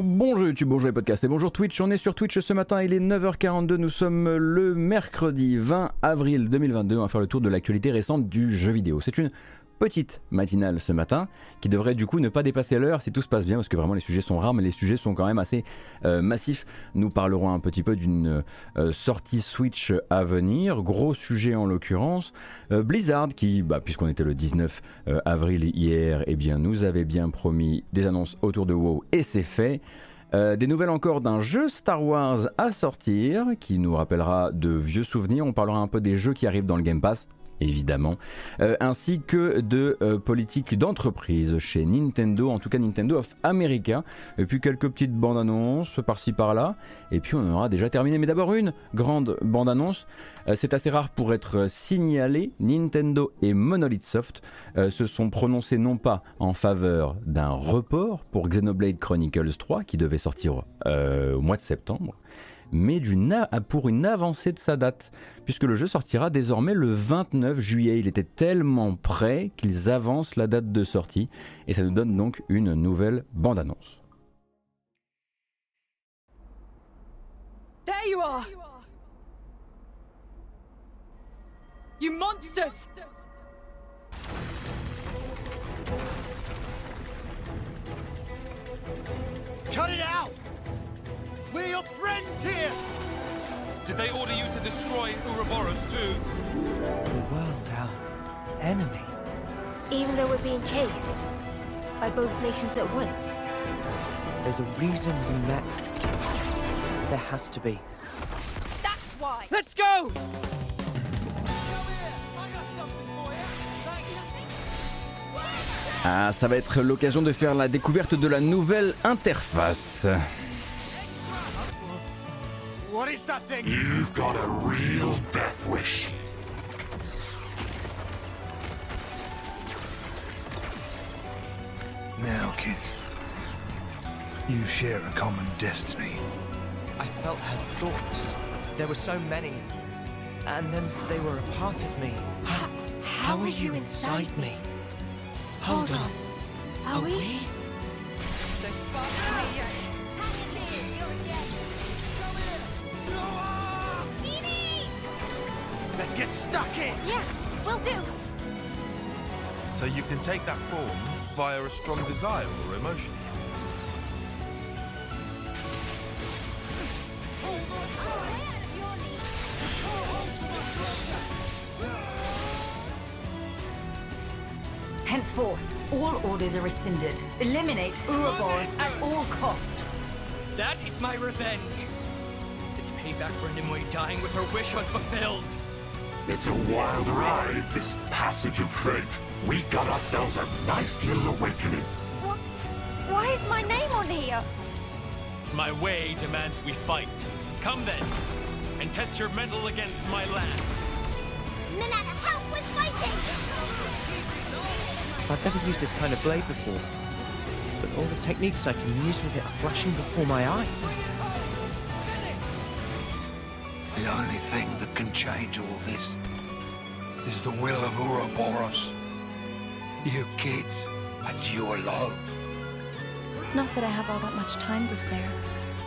Bonjour YouTube, bonjour les podcasts et bonjour Twitch. On est sur Twitch ce matin, il est 9h42, nous sommes le mercredi 20 avril 2022. On va faire le tour de l'actualité récente du jeu vidéo. C'est une petite matinale ce matin qui devrait du coup ne pas dépasser l'heure si tout se passe bien parce que vraiment les sujets sont rares mais les sujets sont quand même assez euh, massifs. Nous parlerons un petit peu d'une euh, sortie Switch à venir, gros sujet en l'occurrence. Euh, Blizzard qui, bah, puisqu'on était le 19 avril hier, eh bien nous avait bien promis des annonces autour de WoW et c'est fait. des nouvelles encore d'un jeu Star Wars à sortir qui nous rappellera de vieux souvenirs. On parlera un peu des jeux qui arrivent dans le Game Pass évidemment, euh, ainsi que de euh, politique d'entreprise chez Nintendo, en tout cas Nintendo of America, et puis quelques petites bandes annonces par-ci par-là, et puis on aura déjà terminé. Mais d'abord une grande bande annonce, euh, c'est assez rare pour être signalé, Nintendo et Monolith Soft se sont prononcés non pas en faveur d'un report pour Xenoblade Chronicles 3 qui devait sortir au mois de septembre, mais pour une avancée de sa date, puisque le jeu sortira désormais le 29 juillet. Il était tellement prêt qu'ils avancent la date de sortie, et ça nous donne donc une nouvelle bande-annonce. There you are! You monsters! Cut it out! We're your friends here! Did they order you to destroy Ouroboros too? The world, our enemy. Even though we're being chased by both nations at once. There's a reason we met. There has to be. That's why! Let's go! Ah, ça va être l'occasion de faire la découverte de la nouvelle interface. What is that thing? You've got a real death wish. Now, kids. You share a common destiny. I felt her thoughts. There were so many. And then they were a part of me. How, how are you inside me? Hold on. Are, are we? we? Let's get stuck in! Yeah, will do! So you can take that form via a strong desire or emotion. Henceforth, all orders are rescinded. Eliminate Ouroboros at all costs. That is my revenge. It's payback for Nimue dying with her wish unfulfilled. It's a wild ride, this passage of fate. We got ourselves a nice little awakening. What? Why is my name on here? My way demands we fight. Come then, and test your mettle against my lance. Nanana, help with fighting! I've never used this kind of blade before, but all the techniques I can use with it are flashing before my eyes. The only thing that can change all this is the will of Ouroboros. You kids, and you alone. Not that I have all that much time to spare.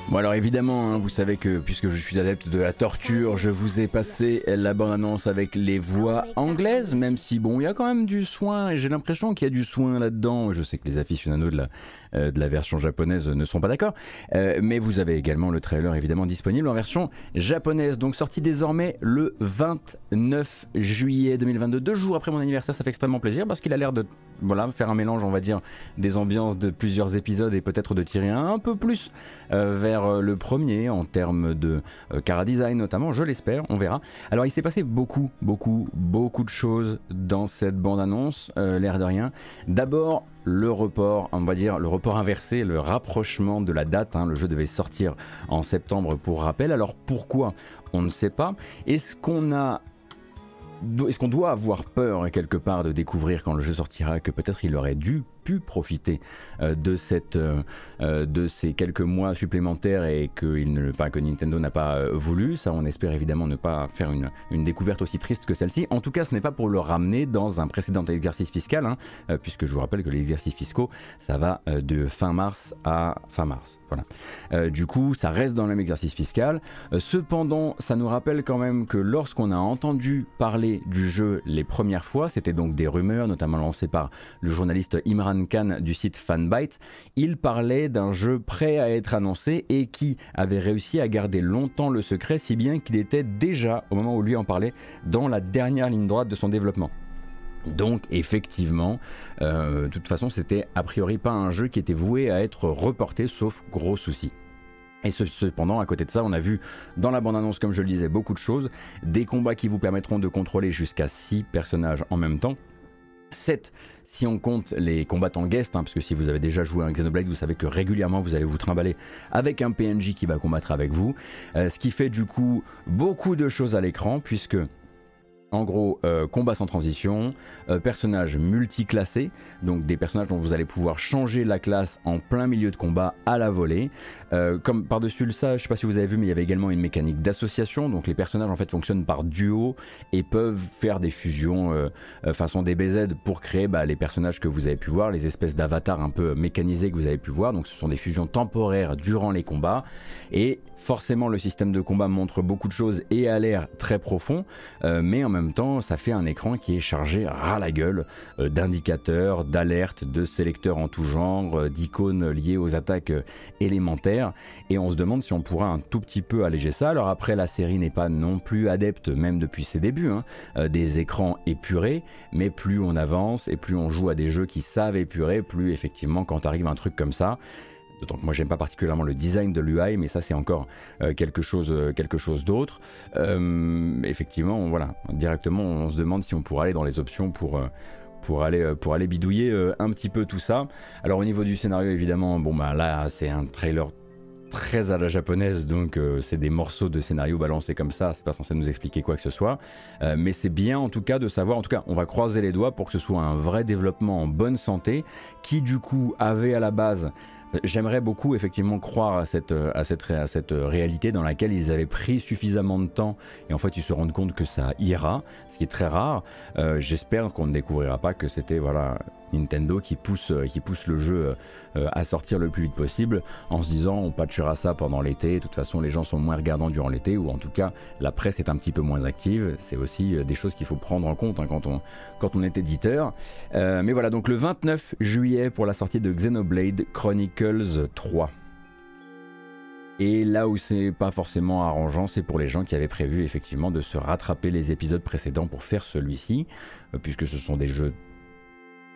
Bon alors évidemment, hein, vous savez que puisque je suis adepte de la torture, je vous ai passé la bande-annonce avec les voix anglaises, même si bon, il y a quand même du soin, et j'ai l'impression qu'il y a du soin là-dedans. Je sais que les aficionados de la, de la version japonaise ne sont pas d'accord, euh, mais vous avez également le trailer évidemment disponible en version japonaise, donc sorti désormais le 29 juillet 2022, deux jours après mon anniversaire, ça fait extrêmement plaisir parce qu'il a l'air de voilà, faire un mélange, on va dire, des ambiances de plusieurs épisodes et peut-être de tirer un peu plus euh, vers euh, le premier en termes de euh, cara design notamment, je l'espère, on verra. Alors il s'est passé beaucoup, beaucoup, beaucoup de choses dans cette bande-annonce, l'air de rien. D'abord, le report, on va dire le report inversé, le rapprochement de la date. Hein. le jeu devait sortir en septembre pour rappel. Alors pourquoi On ne sait pas. Est-ce qu'on a est-ce qu'on doit avoir peur quelque part de découvrir quand le jeu sortira que peut-être il aurait dû pu profiter de, cette, de ces quelques mois supplémentaires et que, il ne, que Nintendo n'a pas voulu. Ça, on espère évidemment ne pas faire une, une découverte aussi triste que celle-ci. En tout cas, ce n'est pas pour le ramener dans un précédent exercice fiscal, hein, puisque je vous rappelle que les exercices fiscaux, ça va de fin mars à fin mars. Voilà. du coup, ça reste dans le même exercice fiscal. cependant, ça nous rappelle quand même que lorsqu'on a entendu parler du jeu les premières fois, c'était donc des rumeurs, notamment lancées par le journaliste Imran Du site Fanbyte, il parlait d'un jeu prêt à être annoncé et qui avait réussi à garder longtemps le secret, si bien qu'il était déjà, au moment où lui en parlait, dans la dernière ligne droite de son développement. Donc effectivement, euh, toute façon, c'était a priori pas un jeu qui était voué à être reporté, sauf gros soucis. Et cependant, à côté de ça, on a vu dans la bande-annonce, comme je le disais, beaucoup de choses. Des combats qui vous permettront de contrôler jusqu'à 6 personnages en même temps. 7 si on compte les combattants guest, hein, parce que si vous avez déjà joué à Xenoblade, vous savez que régulièrement vous allez vous trimballer avec un PNJ qui va combattre avec vous. Euh, ce qui fait du coup beaucoup de choses à l'écran, puisque en gros, euh, combat sans transition, euh, personnages multiclassés, donc des personnages dont vous allez pouvoir changer la classe en plein milieu de combat à la volée. Euh, comme par-dessus ça, je sais pas si vous avez vu, mais il y avait également une mécanique d'association, donc les personnages en fait fonctionnent par duo et peuvent faire des fusions façon DBZ pour créer bah, les personnages que vous avez pu voir, les espèces d'avatars un peu mécanisés que vous avez pu voir. Donc ce sont des fusions temporaires durant les combats et forcément le système de combat montre beaucoup de choses et a l'air très profond, mais en même temps, ça fait un écran qui est chargé ras la gueule euh, d'indicateurs, d'alertes, de sélecteurs en tout genre, euh, d'icônes liées aux attaques euh, élémentaires. Et on se demande si on pourra un tout petit peu alléger ça. Alors après, la série n'est pas non plus adepte, même depuis ses débuts, hein, des écrans épurés, mais plus on avance et plus on joue à des jeux qui savent épurer, plus effectivement quand arrive un truc comme ça, D'autant que moi j'aime pas particulièrement le design de l'UI, mais ça c'est encore euh, quelque chose, euh, quelque chose d'autre. Euh, effectivement, voilà, directement on se demande si on pourrait aller dans les options pour pour aller, pour aller bidouiller un petit peu tout ça. Alors au niveau du scénario, évidemment, bon bah là c'est un trailer très à la japonaise, donc c'est des morceaux de scénario balancés comme ça, c'est pas censé nous expliquer quoi que ce soit, mais c'est bien en tout cas de savoir, en tout cas on va croiser les doigts pour que ce soit un vrai développement en bonne santé, qui du coup avait à la base J'aimerais beaucoup effectivement croire à cette, à, cette, à cette réalité dans laquelle ils avaient pris suffisamment de temps et en fait ils se rendent compte que ça ira, ce qui est très rare. Euh, j'espère qu'on ne découvrira pas que c'était voilà Nintendo qui pousse, euh, qui pousse le jeu euh, à sortir le plus vite possible en se disant on patchera ça pendant l'été, de toute façon les gens sont moins regardants durant l'été ou en tout cas la presse est un petit peu moins active, c'est aussi euh, des choses qu'il faut prendre en compte hein, quand, on, quand on est éditeur. mais voilà donc le 29 juillet pour la sortie de Xenoblade Chronicles 3. Et là où c'est pas forcément arrangeant, c'est pour les gens qui avaient prévu effectivement de se rattraper les épisodes précédents pour faire celui-ci, puisque ce sont des jeux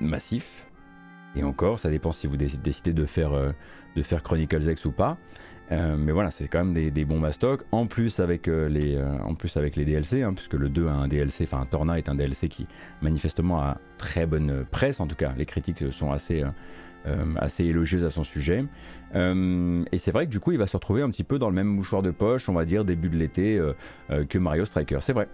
massif. Et encore, ça dépend si vous décidez de faire, euh, de faire Chronicles X ou pas. Euh, mais voilà, c'est quand même des, des bons mastocs. En plus avec euh, les, en plus avec les DLC, puisque le 2 a un DLC, enfin Torna est un DLC qui manifestement a très bonne presse. En tout cas, les critiques sont assez, assez élogieuses à son sujet. et c'est vrai que du coup, il va se retrouver un petit peu dans le même mouchoir de poche, on va dire début de l'été, que Mario Striker. C'est vrai.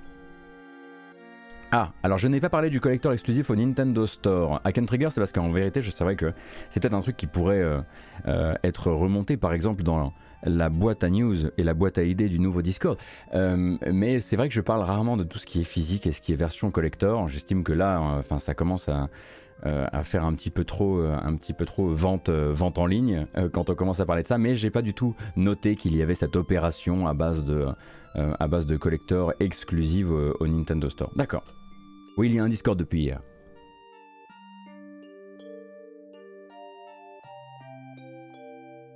Ah, alors je n'ai pas parlé du collector exclusif au Nintendo Store. À Trigger, c'est parce qu'en vérité, je savais que c'est peut-être un truc qui pourrait euh, euh, être remonté, par exemple, dans la boîte à news et la boîte à idées du nouveau Discord. Euh, mais c'est vrai que je parle rarement de tout ce qui est physique et ce qui est version collector. J'estime que là, enfin, ça commence à, faire un petit peu trop, un petit peu trop vente, vente en ligne quand on commence à parler de ça. Mais j'ai pas du tout noté qu'il y avait cette opération à base de, à base de collector exclusive au Nintendo Store. D'accord. Oui, il y a un Discord depuis hier.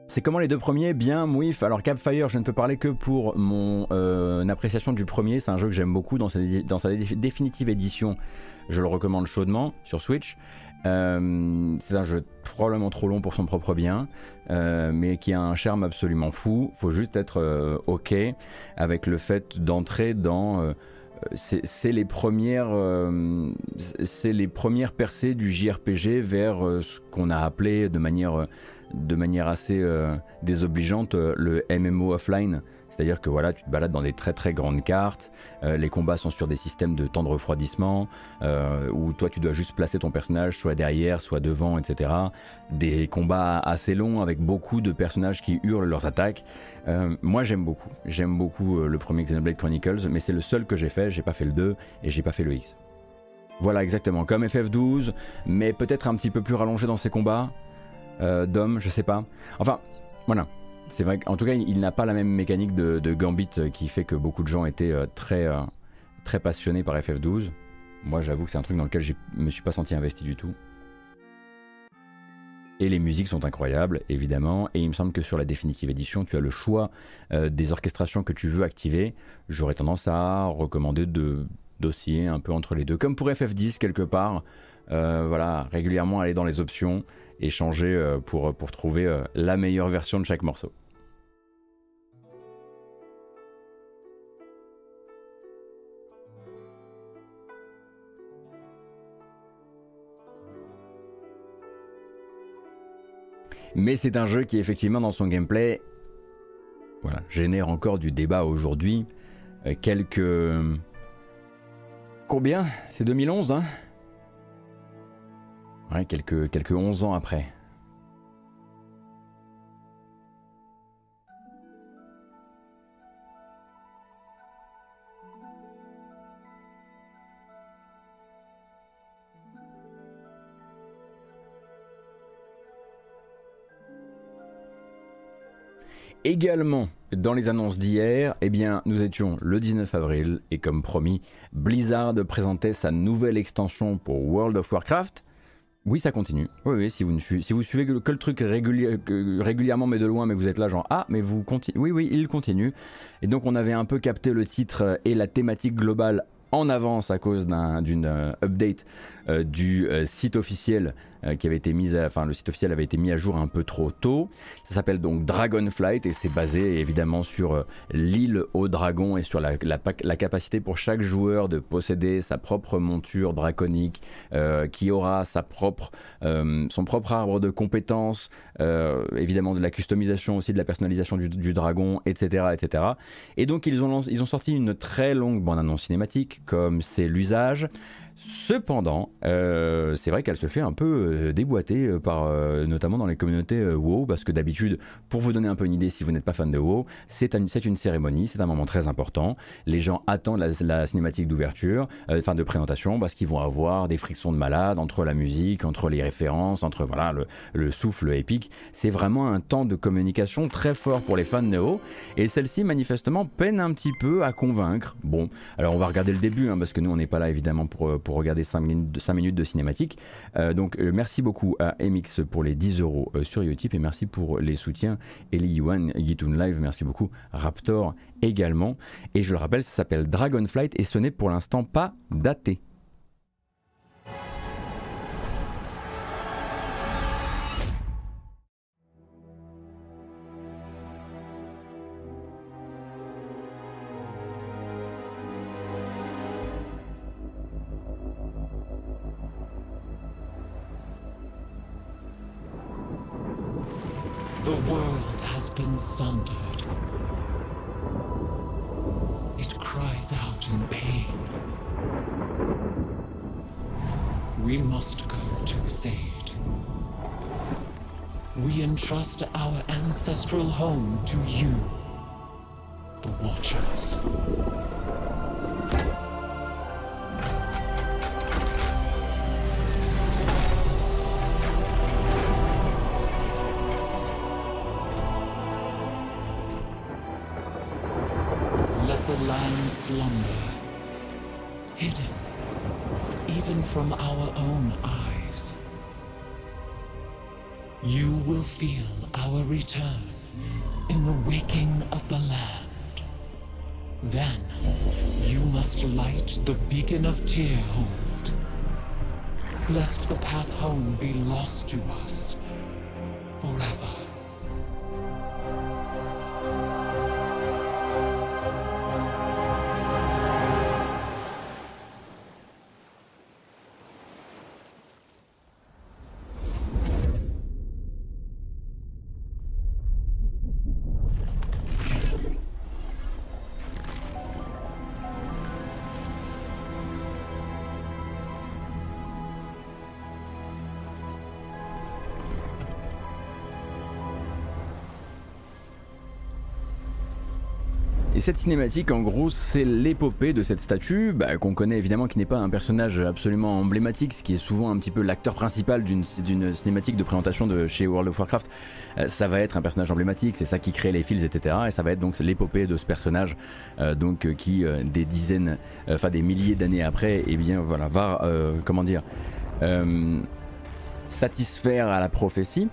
C'est comment les deux premiers? Bien, Mouif. Alors Capfire, je ne peux parler que pour mon euh, appréciation du premier. C'est un jeu que j'aime beaucoup dans sa, définitive édition. Je le recommande chaudement sur Switch. Euh, c'est un jeu probablement trop long pour son propre bien, euh, mais qui a un charme absolument fou. Faut juste être ok avec le fait d'entrer dans c'est les premières euh, c'est les premières percées du JRPG vers euh, ce qu'on a appelé de manière manière assez euh, désobligeante le MMO offline C'est-à-dire que voilà, tu te balades dans des très très grandes cartes, euh, les combats sont sur des systèmes de temps de refroidissement, euh, où toi tu dois juste placer ton personnage soit derrière, soit devant, etc. Des combats assez longs avec beaucoup de personnages qui hurlent leurs attaques. Euh, moi j'aime beaucoup, j'aime beaucoup le premier Xenoblade Chronicles, mais c'est le seul que j'ai fait, j'ai pas fait le 2 et j'ai pas fait le X. Voilà exactement, comme FF12, mais peut-être un petit peu plus rallongé dans ses combats. Dom, je sais pas. Enfin, voilà, c'est vrai qu'en tout cas, il n'a pas la même mécanique de, Gambit euh, qui fait que beaucoup de gens étaient euh, très, euh, très passionnés par FF12. Moi, j'avoue que c'est un truc dans lequel je me suis pas senti investi du tout. Et les musiques sont incroyables, évidemment. Et il me semble que sur la définitive édition, tu as le choix des orchestrations que tu veux activer. J'aurais tendance à recommander de dossier un peu entre les deux. Comme pour FF10, quelque part. voilà, régulièrement aller dans les options et changer pour trouver la meilleure version de chaque morceau. Mais c'est un jeu qui effectivement dans son gameplay génère encore du débat aujourd'hui. Euh, quelques... Combien? C'est 2011, hein? Ouais, quelques, quelques 11 ans après. Également, dans les annonces d'hier, eh bien, nous étions le 19 avril et comme promis, Blizzard présentait sa nouvelle extension pour World of Warcraft. Oui, ça continue. Oui, oui, si vous, ne suivez que, le truc régulièrement, mais de loin, mais vous êtes là, genre, ah, mais vous. Oui, oui, il continue. Et donc, on avait un peu capté le titre et la thématique globale en avance à cause d'une euh, update euh, du euh, site officiel qui avait été mise, enfin le site officiel avait été mis à jour un peu trop tôt. Ça s'appelle donc Dragonflight et c'est basé évidemment sur l'île au dragon et sur la, capacité pour chaque joueur de posséder sa propre monture draconique, qui aura sa propre, son propre arbre de compétences, évidemment de la customisation aussi, de la personnalisation du, du dragon, etc., etc. Et donc ils ont, ils ont sorti une très longue bande annonce cinématique, comme c'est l'usage. Cependant, euh, c'est vrai qu'elle se fait un peu euh, déboîter euh, par, notamment dans les communautés WoW, parce que d'habitude, pour vous donner un peu une idée, si vous n'êtes pas fan de WoW, c'est une cérémonie, c'est un moment très important. Les gens attendent la, cinématique d'ouverture, enfin de présentation, parce qu'ils vont avoir des frictions de malade entre la musique, entre les références, entre voilà le, souffle épique. C'est vraiment un temps de communication très fort pour les fans de WoW, et celle-ci manifestement peine un petit peu à convaincre. Bon, alors on va regarder le début, hein, parce que nous on n'est pas là évidemment pour pour regarder 5 minutes de, 5 minutes de cinématique. Euh, donc euh, merci beaucoup à MX pour les 10 euros euh, sur Utip et merci pour les soutiens. Eli Yuan, Gitoon Live, merci beaucoup. Raptor également. Et je le rappelle, ça s'appelle Dragonflight et ce n'est pour l'instant pas daté. sundered. It cries out in pain. We must go to its aid. We entrust our ancestral home to you. Light the beacon of tear hold, lest the path home be lost to us Et cette cinématique, en gros, c'est l'épopée de cette statue, bah, qu'on connaît évidemment, qui n'est pas un personnage absolument emblématique, ce qui est souvent un petit peu l'acteur principal d'une cinématique de présentation de chez World of Warcraft. Euh, ça va être un personnage emblématique, c'est ça qui crée les fils, etc. Et ça va être donc l'épopée de ce personnage, euh, donc euh, qui des dizaines, enfin des milliers d'années après, eh bien voilà, va, comment dire, satisfaire à la prophétie.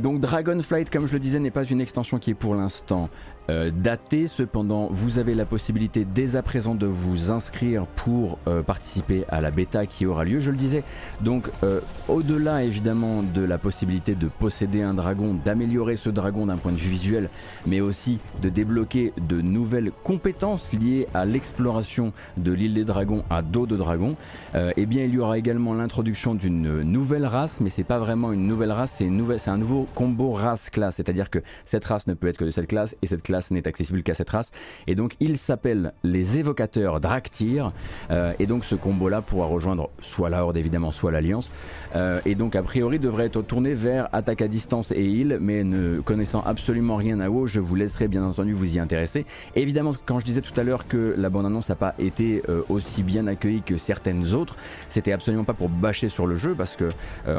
Donc Dragonflight, comme je le disais, n'est pas une extension qui est pour l'instant euh, daté. Cependant, vous avez la possibilité dès à présent de vous inscrire pour euh, participer à la bêta qui aura lieu. Je le disais, donc euh, au-delà évidemment de la possibilité de posséder un dragon, d'améliorer ce dragon d'un point de vue visuel, mais aussi de débloquer de nouvelles compétences liées à l'exploration de l'île des dragons à dos de dragon, eh bien il y aura également l'introduction d'une nouvelle race, mais c'est pas vraiment une nouvelle race, c'est un nouveau combo race-classe, c'est-à-dire que cette race ne peut être que de cette classe et cette classe n'est accessible qu'à cette race. Et donc il s'appelle les évocateurs Draktyr. Euh, et donc ce combo-là pourra rejoindre soit la Horde évidemment, soit l'Alliance. Euh, et donc a priori devrait être tourné vers attaque à distance et heal. Mais ne connaissant absolument rien à WoW, je vous laisserai bien entendu vous y intéresser. Évidemment, quand je disais tout à l'heure que la bande-annonce n'a pas été euh, aussi bien accueillie que certaines autres, c'était absolument pas pour bâcher sur le jeu parce que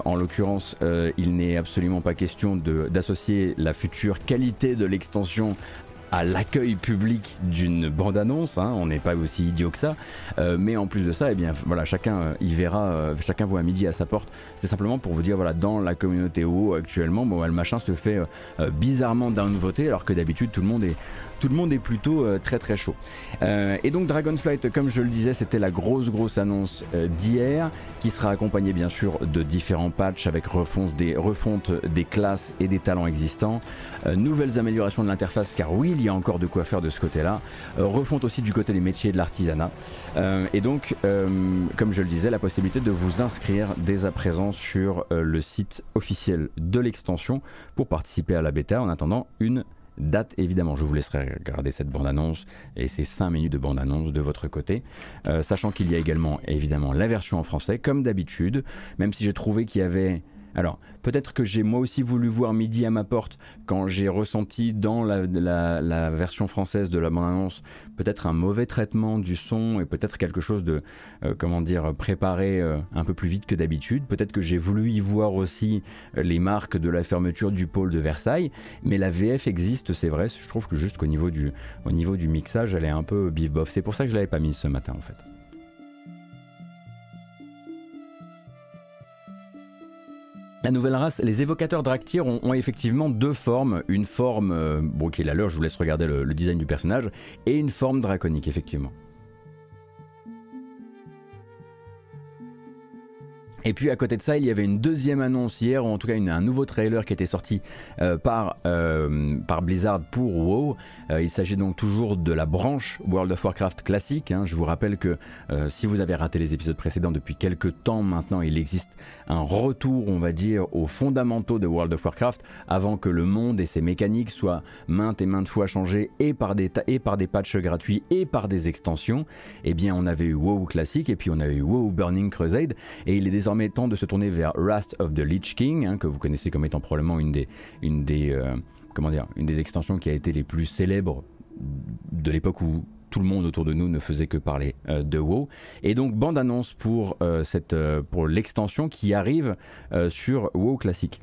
en l'occurrence il n'est absolument pas question d'associer la future qualité de l'extension à l'accueil public d'une bande-annonce. Hein, on n'est pas aussi idiot que ça. Euh, mais en plus de ça, eh bien, voilà, chacun euh, y verra, euh, chacun voit à midi à sa porte. C'est simplement pour vous dire, voilà, dans la communauté WoW actuellement, bon, le machin se fait bizarrement downvoter, alors que d'habitude tout le monde est tout le monde est plutôt euh, très très chaud. Euh, et donc Dragonflight, comme je le disais, c'était la grosse grosse annonce euh, d'hier, qui sera accompagnée bien sûr de différents patchs avec refonte des, refonte des classes et des talents existants, nouvelles améliorations de l'interface, car oui, il y a encore de quoi faire de ce côté-là, refonte aussi du côté des métiers et de l'artisanat, et donc, comme je le disais, la possibilité de vous inscrire dès à présent sur le site officiel de l'extension pour participer à la bêta en attendant une date évidemment. Je vous laisserai regarder cette bande-annonce et ces 5 minutes de bande-annonce de votre côté, euh, sachant qu'il y a également évidemment la version en français comme d'habitude, même si j'ai trouvé qu'il y avait alors, peut-être que j'ai moi aussi voulu voir midi à ma porte quand j'ai ressenti dans la, version française de la bande-annonce peut-être un mauvais traitement du son et peut-être quelque chose de, euh, comment dire, préparé euh, un peu plus vite que d'habitude. Peut-être que j'ai voulu y voir aussi euh, les marques de la fermeture du pôle de Versailles, mais la VF existe, c'est vrai. Je trouve que juste qu'au niveau du, au niveau du mixage, elle est un peu bif bof. C'est pour ça que je l'avais pas mise ce matin en fait. La nouvelle race, les évocateurs Draktyr ont, effectivement deux formes. Une forme, euh, bon, qui est la leur, je vous laisse regarder le design du personnage, et une forme draconique, effectivement. Et puis à côté de ça, il y avait une deuxième annonce hier, ou en tout cas un nouveau trailer qui était sorti euh, par, euh, par Blizzard pour WoW. Euh, il s'agit donc toujours de la branche World of Warcraft classique. Hein. Je vous rappelle que si vous avez raté les épisodes précédents depuis quelques temps maintenant, il existe un retour, on va dire, aux fondamentaux de World of Warcraft avant que le monde et ses mécaniques soient maintes et maintes fois changés et par des, et par des patchs gratuits et par des extensions. Eh bien, on avait eu WoW classique et puis on a eu WoW Burning Crusade et il est désormais temps de se tourner vers Wrath of the Lich King, hein, que vous connaissez comme étant probablement une des, une des, euh, comment dire, une des extensions qui a été les plus célèbres de l'époque où tout le monde autour de nous ne faisait que parler euh, de WoW. Et donc bande annonce pour, euh, pour l'extension qui arrive sur WoW classique.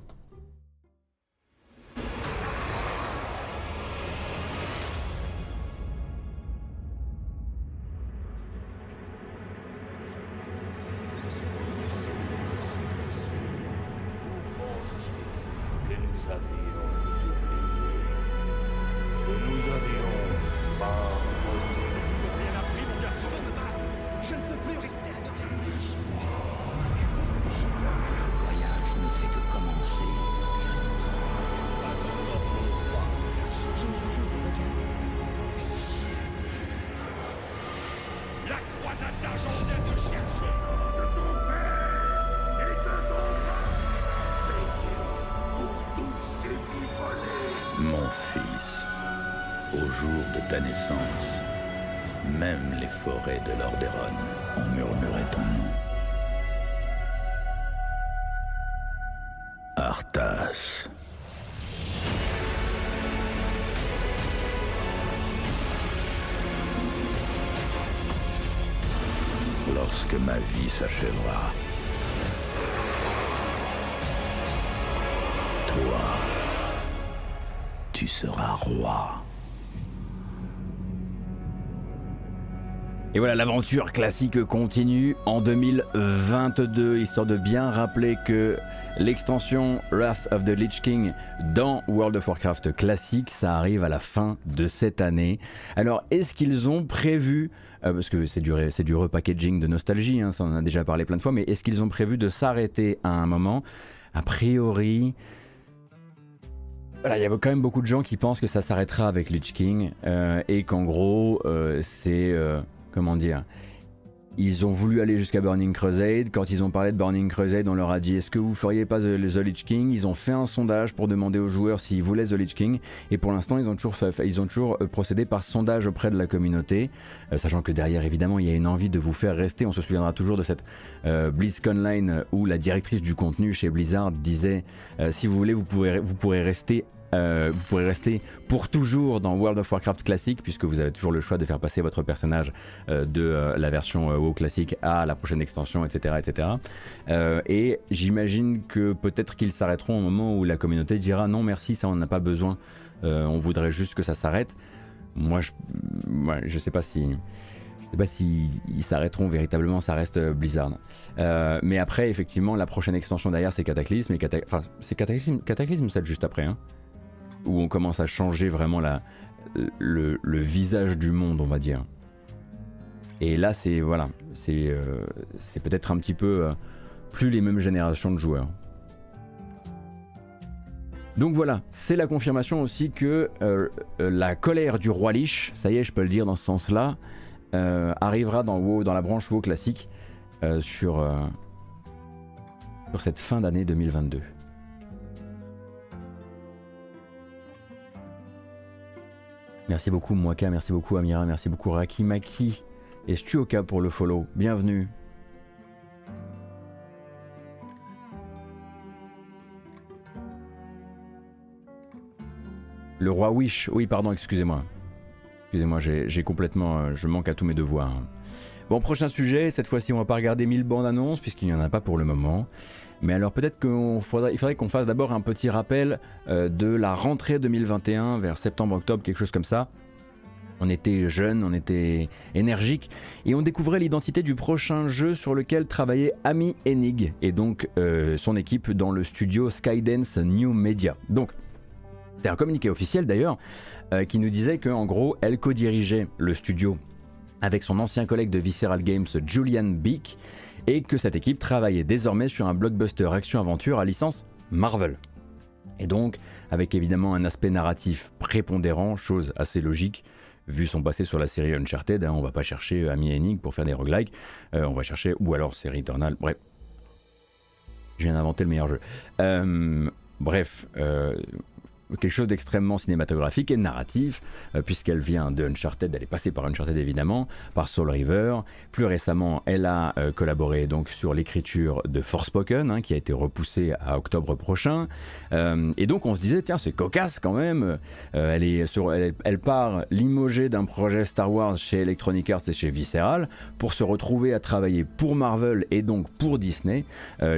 Lorsque ma vie s'achèvera. Toi, tu seras roi. Et voilà, l'aventure classique continue en 2022, histoire de bien rappeler que l'extension Wrath of the Lich King dans World of Warcraft classique, ça arrive à la fin de cette année. Alors, est-ce qu'ils ont prévu, euh, parce que c'est du, repackaging de nostalgie, hein, ça on en a déjà parlé plein de fois, mais est-ce qu'ils ont prévu de s'arrêter à un moment? A priori, voilà, il y a quand même beaucoup de gens qui pensent que ça s'arrêtera avec Lich King euh, et qu'en gros, euh, c'est comment dire ils ont voulu aller jusqu'à Burning Crusade. Quand ils ont parlé de Burning Crusade, on leur a dit est-ce que vous feriez pas The, The Lich King? Ils ont fait un sondage pour demander aux joueurs s'ils voulaient The Lich King. Et pour l'instant, ils ont toujours, ils ont toujours euh, procédé par sondage auprès de la communauté. Euh, sachant que derrière, évidemment, il y a une envie de vous faire rester. On se souviendra toujours de cette euh, BlizzCon où la directrice du contenu chez Blizzard disait si vous voulez, vous pourrez, vous pourrez rester euh, vous pourrez rester pour toujours dans World of Warcraft classique puisque vous avez toujours le choix de faire passer votre personnage euh, de euh, la version WoW classique à la prochaine extension, etc. etc. et j'imagine que peut-être qu'ils s'arrêteront au moment où la communauté dira non merci, ça on n'a pas besoin, on voudrait juste que ça s'arrête. Moi je, sais pas si... Je s'arrêteront véritablement, ça reste Blizzard. mais après, effectivement, la prochaine extension derrière, c'est Cataclysme. C'est Cataclysme, Cataclysme, celle juste après. Hein où on commence à changer vraiment la, le, visage du monde, on va dire. Et là, c'est voilà, c'est euh, peut-être un petit peu euh, plus les mêmes générations de joueurs. Donc voilà, c'est la confirmation aussi que euh, la colère du roi Lich, ça y est, je peux le dire dans ce sens-là, arrivera dans la branche WoW classique sur, sur cette fin d'année 2022. Merci beaucoup Mwaka, merci beaucoup Amira, merci beaucoup Rakimaki et Stuoka pour le follow. Bienvenue. Le roi Wish, oui pardon, excusez-moi. Excusez-moi, j'ai complètement... Euh, je manque à tous mes devoirs. Bon, prochain sujet, cette fois-ci on va pas regarder 1000 bandes annonces puisqu'il n'y en a pas pour le moment. Mais alors peut-être qu'il faudrait, qu'on fasse d'abord un petit rappel euh, de la rentrée 2021 vers septembre-octobre, quelque chose comme ça. On était jeunes, on était énergiques et on découvrait l'identité du prochain jeu sur lequel travaillait Ami Enig et donc euh, son équipe dans le studio Skydance New Media. Donc c'est un communiqué officiel d'ailleurs euh, qui nous disait qu'en gros elle co-dirigeait le studio avec son ancien collègue de Visceral Games Julian Beek et que cette équipe travaillait désormais sur un blockbuster action-aventure à licence Marvel. Et donc, avec évidemment un aspect narratif prépondérant, chose assez logique, vu son passé sur la série Uncharted, hein, on va pas chercher Amy Hennig pour faire des roguelikes, euh, on va chercher, ou alors série Eternal, bref. Je viens d'inventer le meilleur jeu. Euh, bref, euh, quelque chose d'extrêmement cinématographique et narratif, euh, puisqu'elle vient de Uncharted, elle est passée par Uncharted évidemment, par Soul River. Plus récemment, elle a euh, collaboré donc sur l'écriture de Forspoken, hein, qui a été repoussée à octobre prochain. Euh, et donc on se disait, tiens, c'est cocasse quand même. elle, est sur, elle, part limogée d'un projet Star Wars chez Electronic Arts et chez Visceral pour se retrouver à travailler pour Marvel et donc pour Disney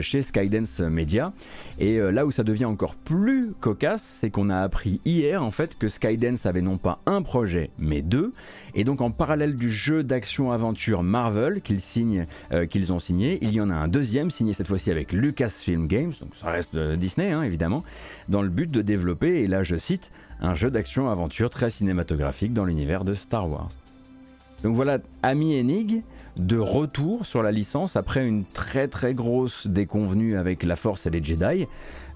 chez Skydance Media. Et là où ça devient encore plus cocasse, c'est qu'on on a appris hier en fait que Skydance avait non pas un projet mais deux. Et donc en parallèle du jeu d'action-aventure Marvel qu'ils euh, qu'ils ont signé, il y en a un deuxième signé cette fois-ci avec Lucasfilm Games, donc ça reste euh, Disney hein, évidemment, dans le but de développer, et là je cite, un jeu d'action-aventure très cinématographique dans l'univers de Star Wars. Donc voilà, Ami Enig de retour sur la licence après une très très grosse déconvenue avec la Force et les Jedi.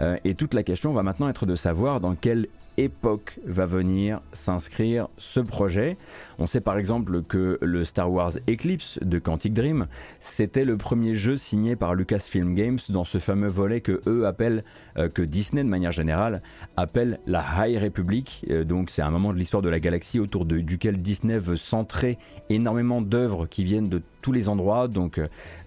Euh, et toute la question va maintenant être de savoir dans quelle époque va venir s'inscrire ce projet. On sait par exemple que le Star Wars Eclipse de Quantic Dream, c'était le premier jeu signé par Lucasfilm Games dans ce fameux volet que eux appellent, euh, que Disney de manière générale appelle la High Republic. Euh, donc c'est un moment de l'histoire de la galaxie autour de, duquel Disney veut centrer énormément d'œuvres qui viennent de tous les endroits, donc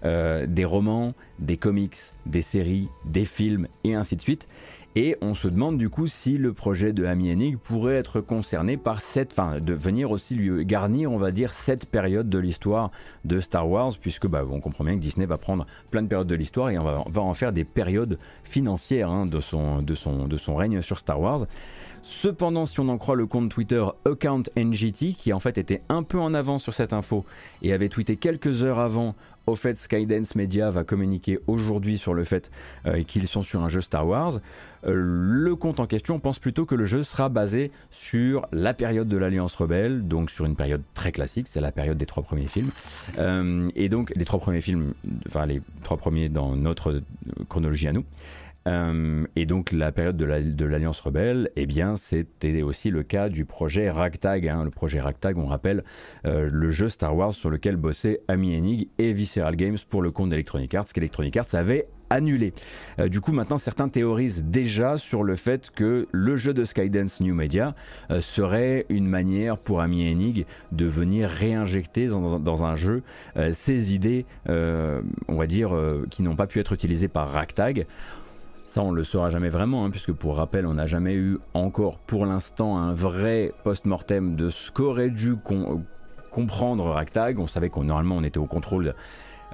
euh, des romans, des comics, des séries, des films et ainsi de suite. Et on se demande du coup si le projet de Amy Hennig pourrait être concerné par cette, enfin, de venir aussi lui garnir, on va dire, cette période de l'histoire de Star Wars, puisque bah, on comprend bien que Disney va prendre plein de périodes de l'histoire et on va, va, en faire des périodes financières hein, de, son, de, son, de son règne sur Star Wars. Cependant, si on en croit le compte Twitter Account NGT, qui en fait était un peu en avance sur cette info et avait tweeté quelques heures avant au fait Skydance Media va communiquer aujourd'hui sur le fait euh, qu'ils sont sur un jeu Star Wars. Euh, le compte en question pense plutôt que le jeu sera basé sur la période de l'Alliance Rebelle, donc sur une période très classique, c'est la période des trois premiers films. Euh, et donc les trois premiers films, enfin les trois premiers dans notre chronologie à nous. Euh, et donc la période de l'Alliance Rebelle, eh bien c'était aussi le cas du projet Ragtag. Hein. Le projet Ragtag, on rappelle, euh, le jeu Star Wars sur lequel bossaient Amy Hennig et Visceral Games pour le compte d'Electronic Arts, qu'Electronic Arts avait annulé. Euh, du coup, maintenant, certains théorisent déjà sur le fait que le jeu de Skydance New Media serait une manière pour Amy Hennig de venir réinjecter dans, un jeu ces idées, on va dire, qui n'ont pas pu être utilisées par Ragtag. On le saura jamais vraiment, hein, puisque pour rappel, on n'a jamais eu encore pour l'instant un vrai post-mortem de ce qu'aurait dû comprendre Ragtag. On savait qu'on normalement on était au contrôle euh,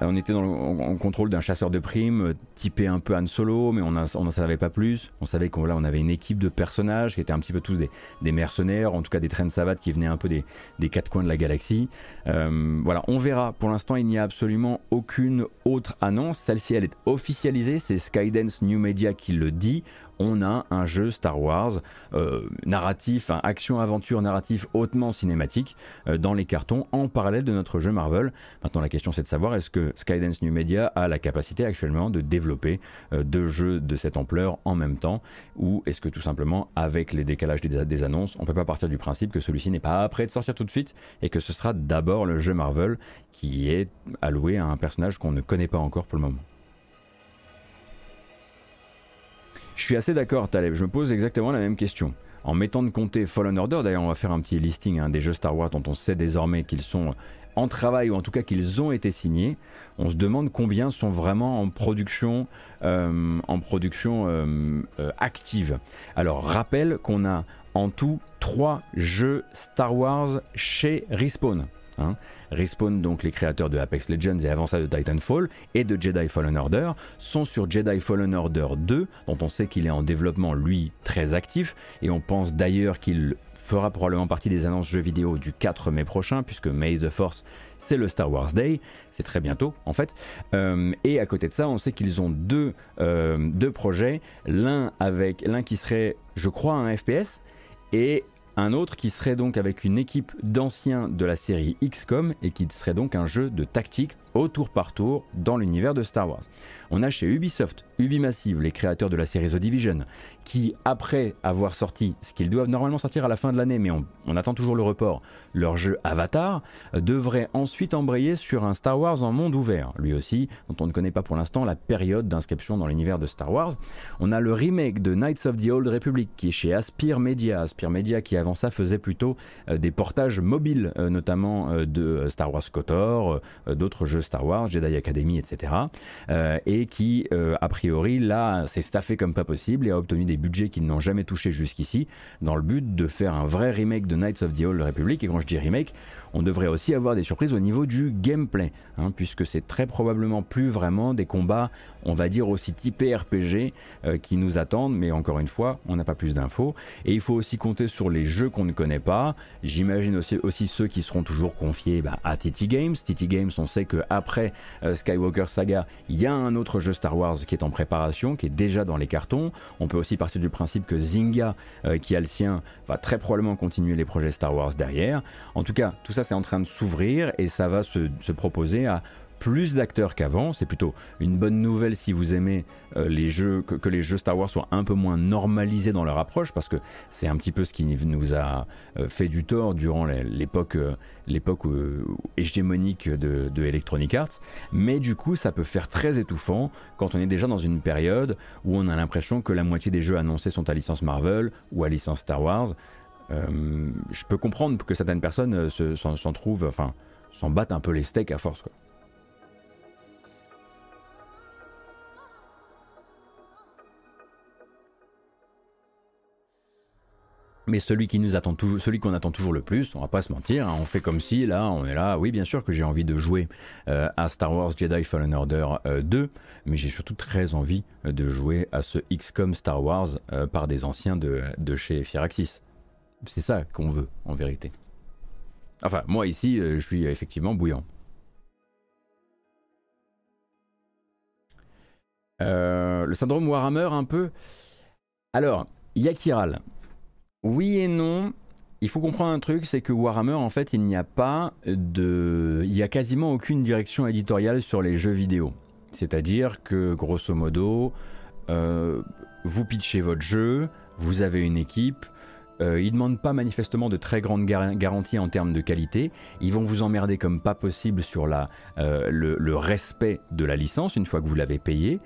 on était en, contrôle d'un chasseur de primes, euh, typé un peu Han Solo, mais on n'en savait pas plus. On savait qu'on on avait une équipe de personnages qui étaient un petit peu tous des, mercenaires, en tout cas des trains de savate qui venaient un peu des, quatre coins de la galaxie. Euh, voilà, on verra. Pour l'instant, il n'y a absolument aucune autre annonce. Celle-ci, elle est officialisée. C'est Skydance New Media qui le dit on a un jeu Star Wars euh, narratif, action-aventure narratif hautement cinématique euh, dans les cartons en parallèle de notre jeu Marvel. Maintenant la question c'est de savoir est-ce que Skydance New Media a la capacité actuellement de développer euh, deux jeux de cette ampleur en même temps ou est-ce que tout simplement avec les décalages des, des annonces on peut pas partir du principe que celui-ci n'est pas prêt de sortir tout de suite et que ce sera d'abord le jeu Marvel qui est alloué à un personnage qu'on ne connaît pas encore pour le moment? Je suis assez d'accord, Taleb. Je me pose exactement la même question. En mettant de côté Fallen Order, d'ailleurs, on va faire un petit listing hein, des jeux Star Wars dont on sait désormais qu'ils sont en travail ou en tout cas qu'ils ont été signés. On se demande combien sont vraiment en production, euh, euh, euh, active. Alors, rappelle qu'on a en tout trois jeux Star Wars chez Respawn. Hein. Respawn, donc les créateurs de Apex Legends et avant ça de Titanfall et de Jedi Fallen Order, sont sur Jedi Fallen Order 2, dont on sait qu'il est en développement lui très actif, et on pense d'ailleurs qu'il fera probablement partie des annonces jeux vidéo du 4 mai prochain, puisque May the Force c'est le Star Wars Day, c'est très bientôt en fait. Euh, et à côté de ça, on sait qu'ils ont deux, euh, deux projets, l'un avec l'un qui serait, je crois, un FPS et un autre qui serait donc avec une équipe d'anciens de la série XCOM et qui serait donc un jeu de tactique au tour par tour dans l'univers de Star Wars. On a chez Ubisoft, Ubimassive, les créateurs de la série The Division, qui, après avoir sorti ce qu'ils doivent normalement sortir à la fin de l'année, mais on, attend toujours le report, leur jeu Avatar, devrait ensuite embrayer sur un Star Wars en monde ouvert, lui aussi, dont on ne connaît pas pour l'instant la période d'inscription dans l'univers de Star Wars. On a le remake de Knights of the Old Republic, qui est chez Aspire Media, Aspire Media qui avant ça faisait plutôt euh, des portages mobiles, euh, notamment euh, de Star Wars KOTOR, d'autres jeux Star Wars, Jedi Academy, etc. et qui, a priori, là, s'est staffé comme pas possible et a obtenu des budgets qu'ils n'ont jamais touché jusqu'ici, dans le but de faire un vrai remake de Knights of the Old Republic. Et quand je dis remake, on devrait aussi avoir des surprises au niveau du gameplay, hein, puisque c'est très probablement plus vraiment des combats, on va dire aussi typés RPG euh, qui nous attendent, mais encore une fois, on n'a pas plus d'infos. Et il faut aussi compter sur les jeux qu'on ne connaît pas. J'imagine aussi, ceux qui seront toujours confiés bah, à TT Games. TT Games, on sait qu'après euh, Skywalker Saga, il y a un autre jeu Star Wars qui est en préparation, qui est déjà dans les cartons. On peut aussi partir du principe que Zynga, euh, qui a le sien, va très probablement continuer les projets Star Wars derrière. En tout cas, tout ça c'est en train de s'ouvrir et ça va se, proposer à plus d'acteurs qu'avant. C'est plutôt une bonne nouvelle si vous aimez euh, les jeux, que, les jeux Star Wars soient un peu moins normalisés dans leur approche, parce que c'est un petit peu ce qui nous a euh, fait du tort durant l'époque euh, hégémonique de, Electronic Arts. Mais du coup, ça peut faire très étouffant quand on est déjà dans une période où on a l'impression que la moitié des jeux annoncés sont à licence Marvel ou à licence Star Wars. Euh, je peux comprendre que certaines personnes euh, s'en trouvent, enfin, s'en battent un peu les steaks à force. Quoi. Mais celui qui nous attend toujours, celui qu'on attend toujours le plus, on va pas se mentir, hein, on fait comme si là, on est là. Oui, bien sûr que j'ai envie de jouer euh, à Star Wars Jedi Fallen Order 2, mais j'ai surtout très envie de jouer à ce XCOM Star Wars par des anciens de, de chez Firaxis. C'est ça qu'on veut, en vérité. Enfin, moi ici, je suis effectivement bouillant. le syndrome Warhammer un peu. Alors, Yakiral, oui et non. Il faut comprendre un truc, c'est que Warhammer, en fait, il n'y a pas de. Il n'y a quasiment aucune direction éditoriale sur les jeux vidéo. C'est-à-dire que, grosso modo, euh, vous pitchez votre jeu, vous avez une équipe, euh, ils ne demandent pas manifestement de très grandes garanties en termes de qualité. Ils vont vous emmerder comme pas possible sur la, euh, le, respect de la licence une fois que vous l'avez payé.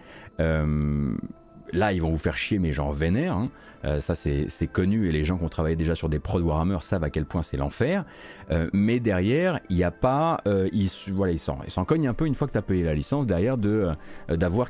Là, ils vont vous faire chier, mais genre vénère. Hein. Euh, ça, c'est connu et les gens qui ont travaillé déjà sur des prods Warhammer savent à quel point c'est l'enfer. Euh, mais derrière, il n'y a pas. Euh, ils, voilà, ils s'en cognent un peu une fois que tu as payé la licence, derrière de d'avoir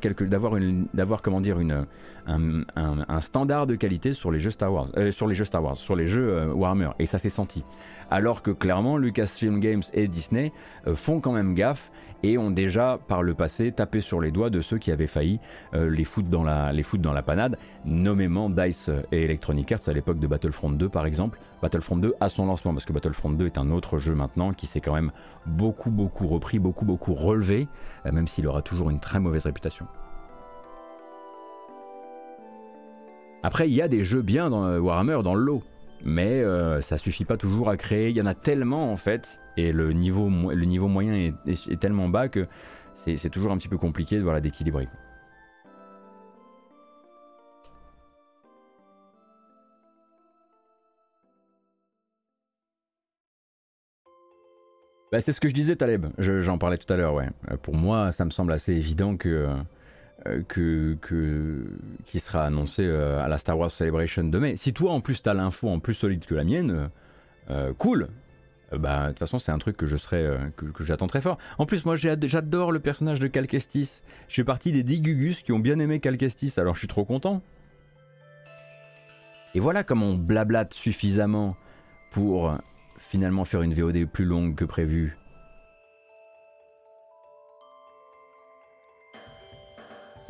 d'avoir comment dire une un, standard de qualité sur les jeux Star Wars, sur les jeux Star Wars, sur les jeux Warhammer. Et ça s'est senti alors que clairement Lucasfilm Games et Disney euh, font quand même gaffe et ont déjà par le passé tapé sur les doigts de ceux qui avaient failli euh, les, foutre dans la, les foutre dans la panade, nommément DICE et Electronic Arts à l'époque de Battlefront 2 par exemple. Battlefront 2 à son lancement, parce que Battlefront 2 est un autre jeu maintenant qui s'est quand même beaucoup beaucoup repris, beaucoup beaucoup relevé, euh, même s'il aura toujours une très mauvaise réputation. Après, il y a des jeux bien dans Warhammer, dans le lot mais euh, ça suffit pas toujours à créer. Il y en a tellement en fait, et le niveau, le niveau moyen est, tellement bas que c'est toujours un petit peu compliqué de voilà, d'équilibrer. Bah, c'est ce que je disais Taleb, j'en parlais tout à l'heure, ouais. Euh, pour moi, ça me semble assez évident que euh, que, qui sera annoncé euh, à la Star Wars Celebration de mai. Si toi en plus t'as l'info en plus solide que la mienne, euh, cool. Bah, de toute façon, c'est un truc que je que, j'attends très fort. En plus, moi, j'adore le personnage de Cal Kestis. Je fais partie des 10 Gugus qui ont bien aimé Cal Kestis, alors je suis trop content. Et voilà comment on blablate suffisamment pour finalement faire une VOD plus longue que prévu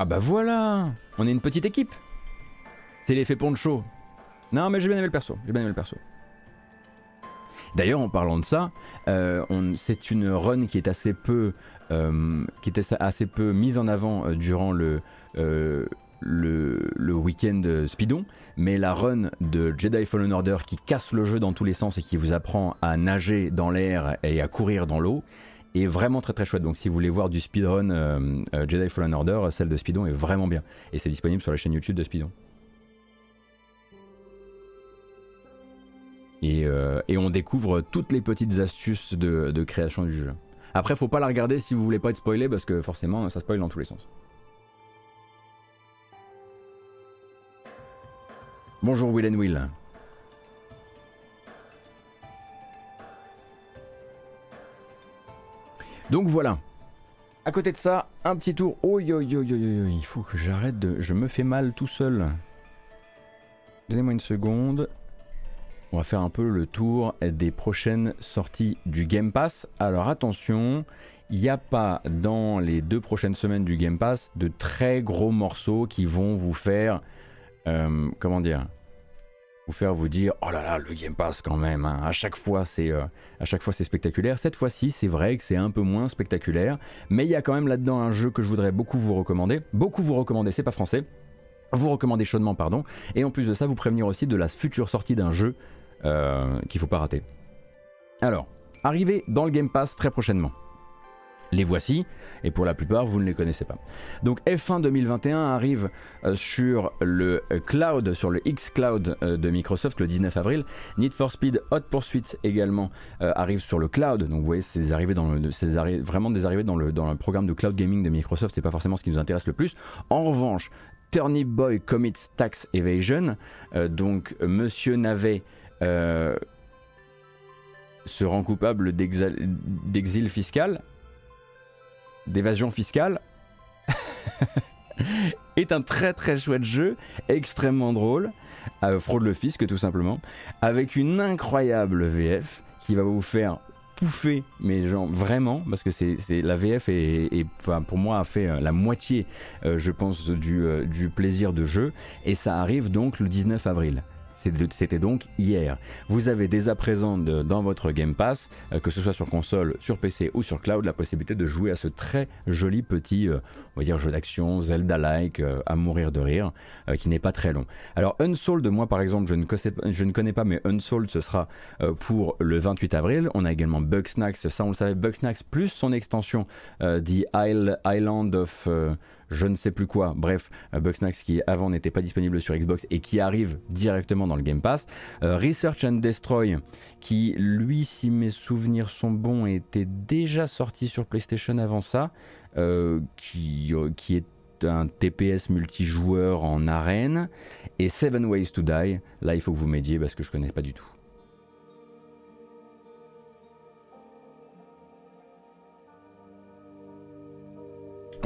Ah bah voilà On est une petite équipe C'est l'effet poncho. Non mais j'ai bien aimé le perso, j'ai bien aimé le perso. D'ailleurs, en parlant de ça, euh, c'est une run qui est assez peu, euh, était assez peu mise en avant euh, durant le, le, le week-end Speedon, mais la run de Jedi Fallen Order qui casse le jeu dans tous les sens et qui vous apprend à nager dans l'air et à courir dans l'eau, est vraiment très très chouette. Donc si vous voulez voir du speedrun euh, euh, Jedi Fallen Order, celle de Speedon est vraiment bien. Et c'est disponible sur la chaîne YouTube de Speedon. Et, euh, on découvre toutes les petites astuces de, création du jeu. Après, faut pas la regarder si vous voulez pas être spoilé parce que forcément ça spoil dans tous les sens. Bonjour Will Will. Donc voilà. À côté de ça, un petit tour. Oh yo yo yo yo, il faut que j'arrête de. Je me fais mal tout seul. Donnez-moi une seconde. On va faire un peu le tour des prochaines sorties du Game Pass. Alors attention, il n'y a pas dans les deux prochaines semaines du Game Pass de très gros morceaux qui vont vous faire, euh, comment dire, vous faire vous dire oh là là le Game Pass quand même hein. à chaque fois c'est euh, à chaque fois c'est spectaculaire. Cette fois-ci c'est vrai que c'est un peu moins spectaculaire mais il y a quand même là-dedans un jeu que je voudrais beaucoup vous recommander. Beaucoup vous recommander c'est pas français. Vous recommander chaudement pardon. Et en plus de ça vous prévenir aussi de la future sortie d'un jeu euh, qu'il faut pas rater. Alors arrivé dans le Game Pass très prochainement les voici, et pour la plupart, vous ne les connaissez pas. Donc F1 2021 arrive euh, sur le euh, cloud, sur le X Cloud euh, de Microsoft le 19 avril. Need for Speed Hot Pursuit également arrive sur le cloud. Donc vous voyez, c'est le, vraiment des arrivées dans le, dans le programme de cloud gaming de Microsoft. C'est pas forcément ce qui nous intéresse le plus. En revanche, Turnip Boy commits tax evasion. donc Monsieur Navet se rend coupable d'exil fiscal d'évasion fiscale. est un très très chouette jeu, extrêmement drôle, euh, Fraude le Fisc tout simplement, avec une incroyable VF qui va vous faire pouffer, mais genre vraiment, parce que c'est la VF et, enfin, pour moi a fait euh, la moitié, euh, je pense, du plaisir de jeu, et ça arrive donc le 19 avril. C'était donc hier. Vous avez dès à présent dans votre Game Pass, euh, que ce soit sur console, sur PC ou sur cloud, la possibilité de jouer à ce très joli petit, euh, on va dire, jeu d'action, Zelda-like, euh, à mourir de rire, qui n'est pas très long. Alors Unsold, moi par exemple, je ne, connais, pas, mais Unsold, ce sera pour le 28 avril. On a également Bugsnax, ça on le savait, Bugsnax plus son extension, The Island of je ne sais plus quoi. Bref, euh, Bugsnax qui avant n'était pas disponible sur Xbox et qui arrive directement dans le Game Pass. Euh, Research and Destroy qui lui, si mes souvenirs sont bons, était déjà sorti sur PlayStation avant ça, euh, qui, qui est un TPS multijoueur en arène et Seven Ways to Die. Là, il faut que vous m'aidiez parce que je connais pas du tout.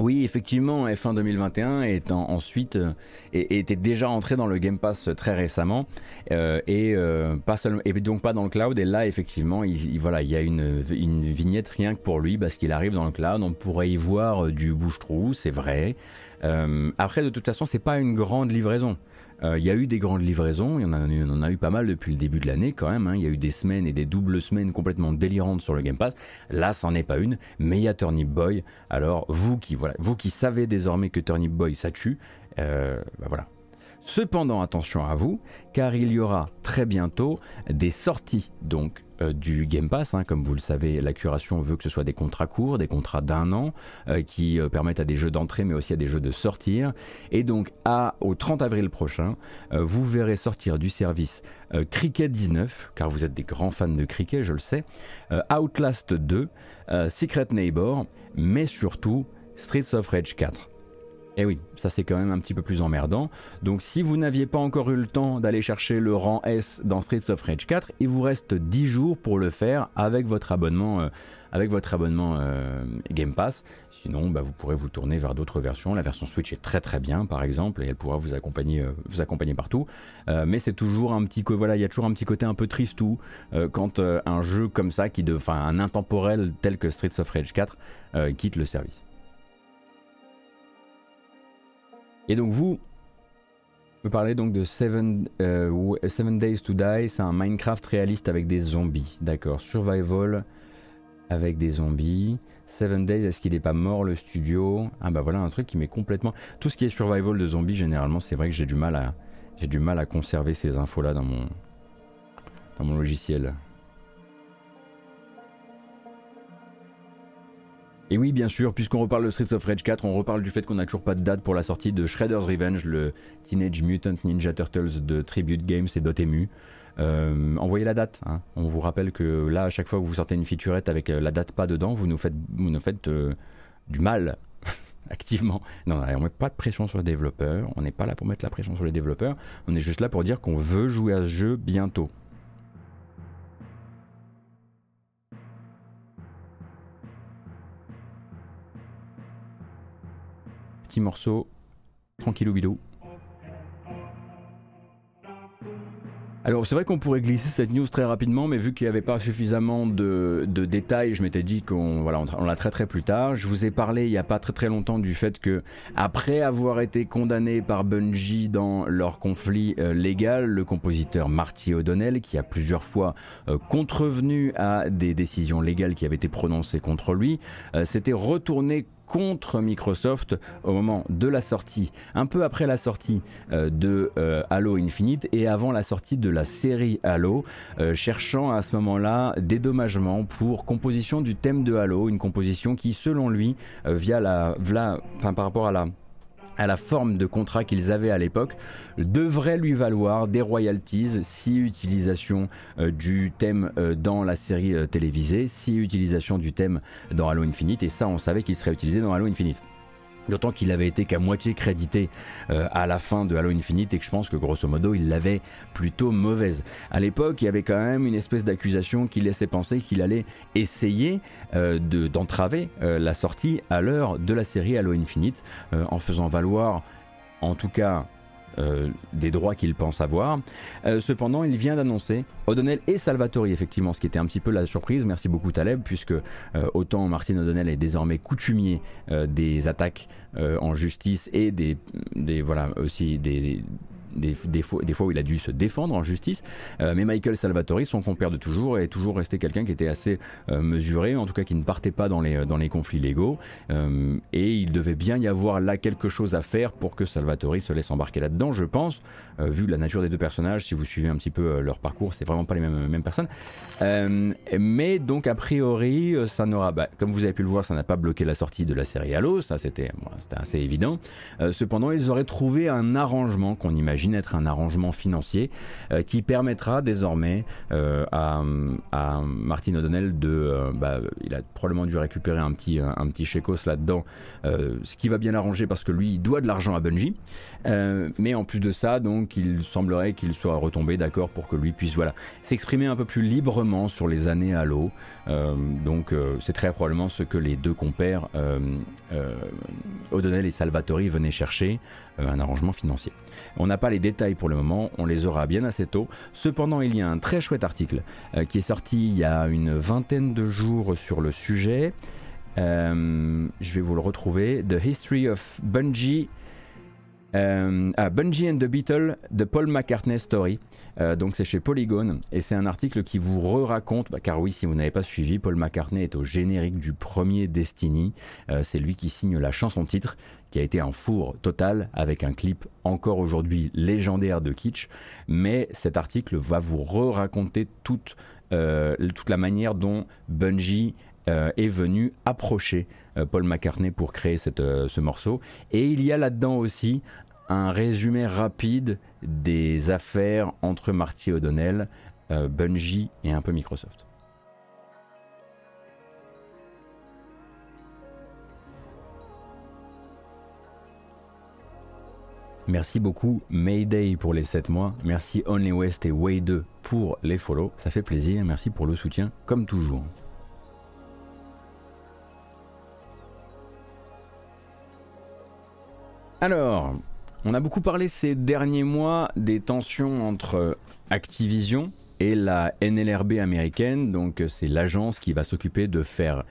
Oui, effectivement, F1 2021 est ensuite euh, était déjà entré dans le Game Pass très récemment euh, et euh, pas seulement et donc pas dans le cloud. Et là, effectivement, il, voilà, il y a une, vignette rien que pour lui parce qu'il arrive dans le cloud. On pourrait y voir du bouche-trou, c'est vrai. après, de toute façon, c'est pas une grande livraison. Euh, il y a eu des grandes livraisons, il y en a, eu pas mal depuis le début de l'année quand même. Hein. Il y a eu des semaines et des doubles semaines complètement délirantes sur le Game Pass. Là, c'en est pas une, mais il y a Turnip Boy. Alors, vous qui, voilà, vous qui savez désormais que Turnip Boy ça tue, euh, bah voilà, Cependant, attention à vous, car il y aura très bientôt des sorties donc du Game Pass. Hein. comme vous le savez, la curation veut que ce soit des contrats courts, des contrats d'un an, euh, qui euh, permettent à des jeux d'entrée, mais aussi à des jeux de sortir. Et donc, à, au 30 avril prochain, vous verrez sortir du service Cricket 19, car vous êtes des grands fans de cricket, je le sais, Outlast 2, Secret Neighbor, mais surtout Streets of Rage 4. Et eh oui, ça c'est quand même un petit peu plus emmerdant. Donc si vous n'aviez pas encore eu le temps d'aller chercher le rang S dans Streets of Rage 4, il vous reste 10 jours pour le faire avec votre abonnement, euh, euh, Game Pass. Sinon, bah, vous pourrez vous tourner vers d'autres versions. La version Switch est très très bien par exemple et elle pourra vous accompagner, euh, vous accompagner partout. mais c'est toujours un petit voilà, il y a toujours un petit côté un peu tristou quand un jeu comme ça, qui de, enfin un intemporel tel que Streets of Rage 4 quitte le service. Et donc vous, vous parlez donc de Seven, euh, Seven Days to Die, c'est un Minecraft réaliste avec des zombies, d'accord. Survival avec des zombies. Seven Days, est-ce qu'il n'est pas mort le studio? Ah bah voilà un truc qui met complètement... Tout ce qui est survival de zombies, généralement, c'est vrai que j'ai du mal à... J'ai du mal à conserver ces infos-là dans mon... dans mon logiciel. Et oui, bien sûr, puisqu'on reparle de Streets of Rage 4, on reparle du fait qu'on n'a toujours pas de date pour la sortie de Shredder's Revenge, le Teenage Mutant Ninja Turtles de Tribute Games et Dotemu. Euh, envoyez la date. Hein. On vous rappelle que là, à chaque fois que vous sortez une featurette avec euh, la date pas dedans, vous nous faites, euh, du mal activement. Non, on met pas de pression sur les développeurs. On n'est pas là pour mettre la pression sur les développeurs. On est juste là pour dire qu'on veut jouer à ce jeu bientôt. Petit morceau, tranquillou bilou. Alors c'est vrai qu'on pourrait glisser cette news très rapidement, mais vu qu'il n'y avait pas suffisamment de, détails, je m'étais dit qu'on voilà, on, la traiterait plus tard. Je vous ai parlé il n'y a pas très très longtemps du fait que après avoir été condamné par Bungie dans leur conflit euh, légal, le compositeur Marty O'Donnell, qui a plusieurs fois euh, contrevenu à des décisions légales qui avaient été prononcées contre lui, euh, s'était retourné contre Microsoft au moment de la sortie, un peu après la sortie euh, de euh, Halo Infinite et avant la sortie de la série Halo, euh, cherchant à ce moment-là dédommagement pour composition du thème de Halo, une composition qui selon lui, via par rapport à la à la forme de contrat qu'ils avaient à l'époque, devrait lui valoir des royalties si utilisation euh, du thème euh, dans la série euh, télévisée, si utilisation du thème dans Halo Infinite, et ça on savait qu'il serait utilisé dans Halo Infinite. D'autant qu'il avait été qu'à moitié crédité euh, à la fin de Halo Infinite et que je pense que grosso modo il l'avait plutôt mauvaise. À l'époque, il y avait quand même une espèce d'accusation qui laissait penser qu'il allait essayer euh, d'entraver euh, la sortie à l'heure de la série Halo Infinite en faisant valoir en tout cas euh, des droits qu'il pense avoir. Euh, cependant, il vient d'annoncer O'Donnell et Salvatori, effectivement, ce qui était un petit peu la surprise. Merci beaucoup Taleb, puisque euh, autant Martin O'Donnell est désormais coutumier des attaques en justice et des, des voilà aussi des des, fois, où il a dû se défendre en justice. Euh, mais Michael Salvatori, son compère de toujours, est toujours resté quelqu'un qui était assez euh, mesuré, en tout cas qui ne partait pas dans les, dans les conflits légaux. Euh, et il devait bien y avoir là quelque chose à faire pour que Salvatori se laisse embarquer là-dedans, je pense, vu la nature des deux personnages. Si vous suivez un petit peu leur parcours, c'est vraiment pas les mêmes, mêmes personnes. mais donc, a priori, ça n'aura, comme vous avez pu le voir, ça n'a pas bloqué la sortie de la série Halo, ça c'était assez évident. cependant, ils auraient trouvé un arrangement qu'on imagine être un arrangement financier euh, qui permettra désormais euh, à, à, Martin O'Donnell de, euh, bah, il a probablement dû récupérer un petit, un petit là-dedans, ce qui va bien arranger parce que lui il doit de l'argent à Bungie, mais en plus de ça, donc il semblerait qu'il soit retombé d'accord pour que lui puisse voilà s'exprimer un peu plus librement sur les années Halo. donc c'est très probablement ce que les deux compères O'Donnell et Salvatori venaient chercher, un arrangement financier. On n'a pas les détails pour le moment, on les aura bien assez tôt. Cependant, il y a un très chouette article euh, qui est sorti il y a une vingtaine de jours sur le sujet. Euh, je vais vous le retrouver. The History of Bungie. Euh, ah, Bungie and the Beatles, The Paul McCartney Story. Donc c'est chez Polygon et c'est un article qui vous re-raconte, bah, car oui si vous n'avez pas suivi, Paul McCartney est au générique du premier Destiny, c'est lui qui signe la chanson titre qui a été un four total avec un clip encore aujourd'hui légendaire de kitsch. Mais cet article va vous re-raconter toute, euh, toute la manière dont Bungie euh, est venu approcher euh, Paul McCartney pour créer cette, ce morceau. Et il y a là-dedans aussi un résumé rapide des affaires entre Marty O'Donnell, Bungie et un peu Microsoft. Merci beaucoup Mayday pour les 7 mois. Merci Only West et Way 2 pour les follow. Ça fait plaisir. Merci pour le soutien comme toujours. Alors, on a beaucoup parlé ces derniers mois des tensions entre Activision et la NLRB américaine. Donc c'est l'agence qui va s'occuper de faire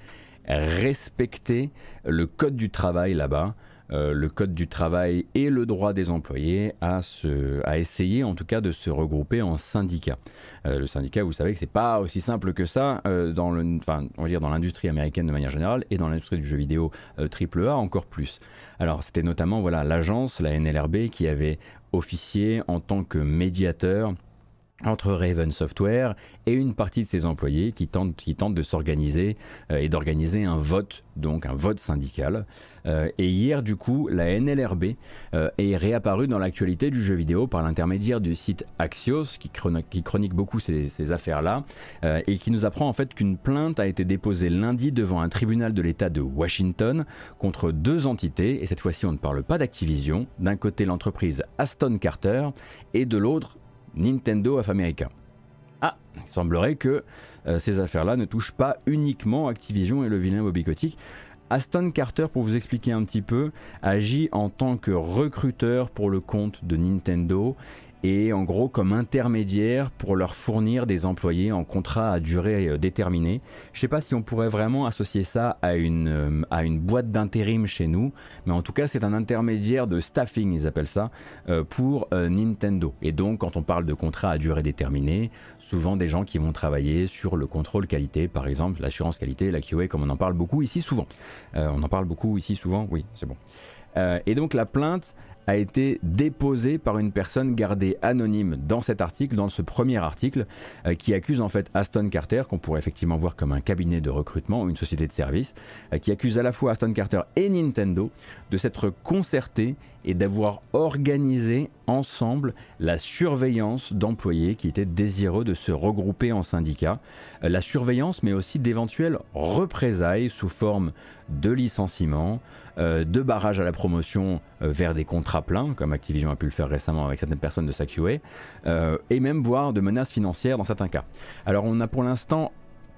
respecter le code du travail là-bas. Euh, le code du travail et le droit des employés à, se, à essayer en tout cas de se regrouper en syndicat. Euh, le syndicat, vous savez que c'est pas aussi simple que ça euh, dans le, enfin, on va dire dans l'industrie américaine de manière générale et dans l'industrie du jeu vidéo AAA encore plus. Alors c'était notamment voilà l'agence, la NLRB, qui avait officié en tant que médiateur entre Raven Software et une partie de ses employés qui tentent, de s'organiser et d'organiser un vote, donc un vote syndical. Euh, et hier, du coup, la NLRB euh, est réapparue dans l'actualité du jeu vidéo par l'intermédiaire du site Axios, qui, chronique, beaucoup ces, affaires-là, euh, et qui nous apprend en fait qu'une plainte a été déposée lundi devant un tribunal de l'État de Washington contre deux entités, et cette fois-ci on ne parle pas d'Activision, d'un côté l'entreprise Aston Carter, et de l'autre Nintendo of America. Ah, il semblerait que ces affaires-là ne touchent pas uniquement Activision et le vilain Bobby Kotick. Aston Carter, pour vous expliquer un petit peu, agit en tant que recruteur pour le compte de Nintendo et en gros comme intermédiaire pour leur fournir des employés en contrat à durée euh, déterminée. Je ne sais pas si on pourrait vraiment associer ça à une, euh, à une boîte d'intérim chez nous, mais en tout cas c'est un intermédiaire de staffing, ils appellent ça, euh, pour Nintendo. Et donc quand on parle de contrat à durée déterminée, souvent des gens qui vont travailler sur le contrôle qualité, par exemple l'assurance qualité, la QA, comme on en parle beaucoup ici souvent. on en parle beaucoup ici souvent, oui, c'est bon. et donc la plainte, a été déposé par une personne gardée anonyme dans cet article, dans ce premier article, euh, qui accuse en fait Aston Carter, qu'on pourrait effectivement voir comme un cabinet de recrutement ou une société de service, euh, qui accuse à la fois Aston Carter et Nintendo de s'être concertés et d'avoir organisé ensemble la surveillance d'employés qui étaient désireux de se regrouper en syndicats. Euh, la surveillance, mais aussi d'éventuelles représailles sous forme de licenciement, euh, de barrage à la promotion euh, vers des contrats pleins, comme Activision a pu le faire récemment avec certaines personnes de sa QA, et même voire de menaces financières dans certains cas. Alors on a pour l'instant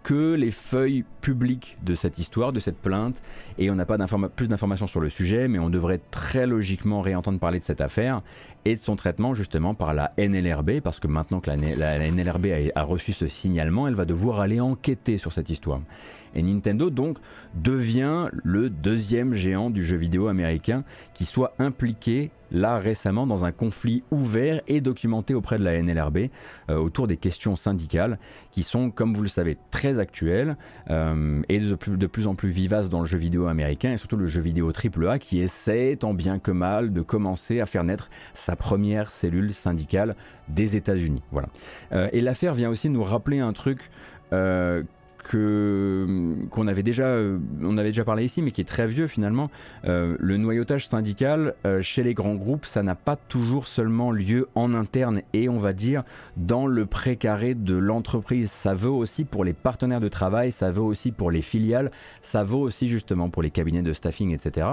que les feuilles publiques de cette histoire, de cette plainte, et on n'a pas plus d'informations sur le sujet, mais on devrait très logiquement réentendre parler de cette affaire et de son traitement justement par la NLRB, parce que maintenant que la, NLRB a, reçu ce signalement, elle va devoir aller enquêter sur cette histoire. Et Nintendo donc devient le deuxième géant du jeu vidéo américain qui soit impliqué là récemment dans un conflit ouvert et documenté auprès de la NLRB euh, autour des questions syndicales qui sont, comme vous le savez, très actuelles euh, et de plus, en plus vivaces dans le jeu vidéo américain et surtout le jeu vidéo AAA qui essaie tant bien que mal de commencer à faire naître sa première cellule syndicale des États-Unis. Voilà. Euh, et l'affaire vient aussi nous rappeler un truc que qu'on avait déjà euh, on avait déjà parlé ici mais qui est très vieux finalement. Euh, le noyautage syndical euh, chez les grands groupes ça n'a pas toujours seulement lieu en interne et on va dire dans le précaré de l'entreprise. Ça vaut aussi pour les partenaires de travail ça vaut aussi pour les filiales ça vaut aussi justement pour les cabinets de staffing etc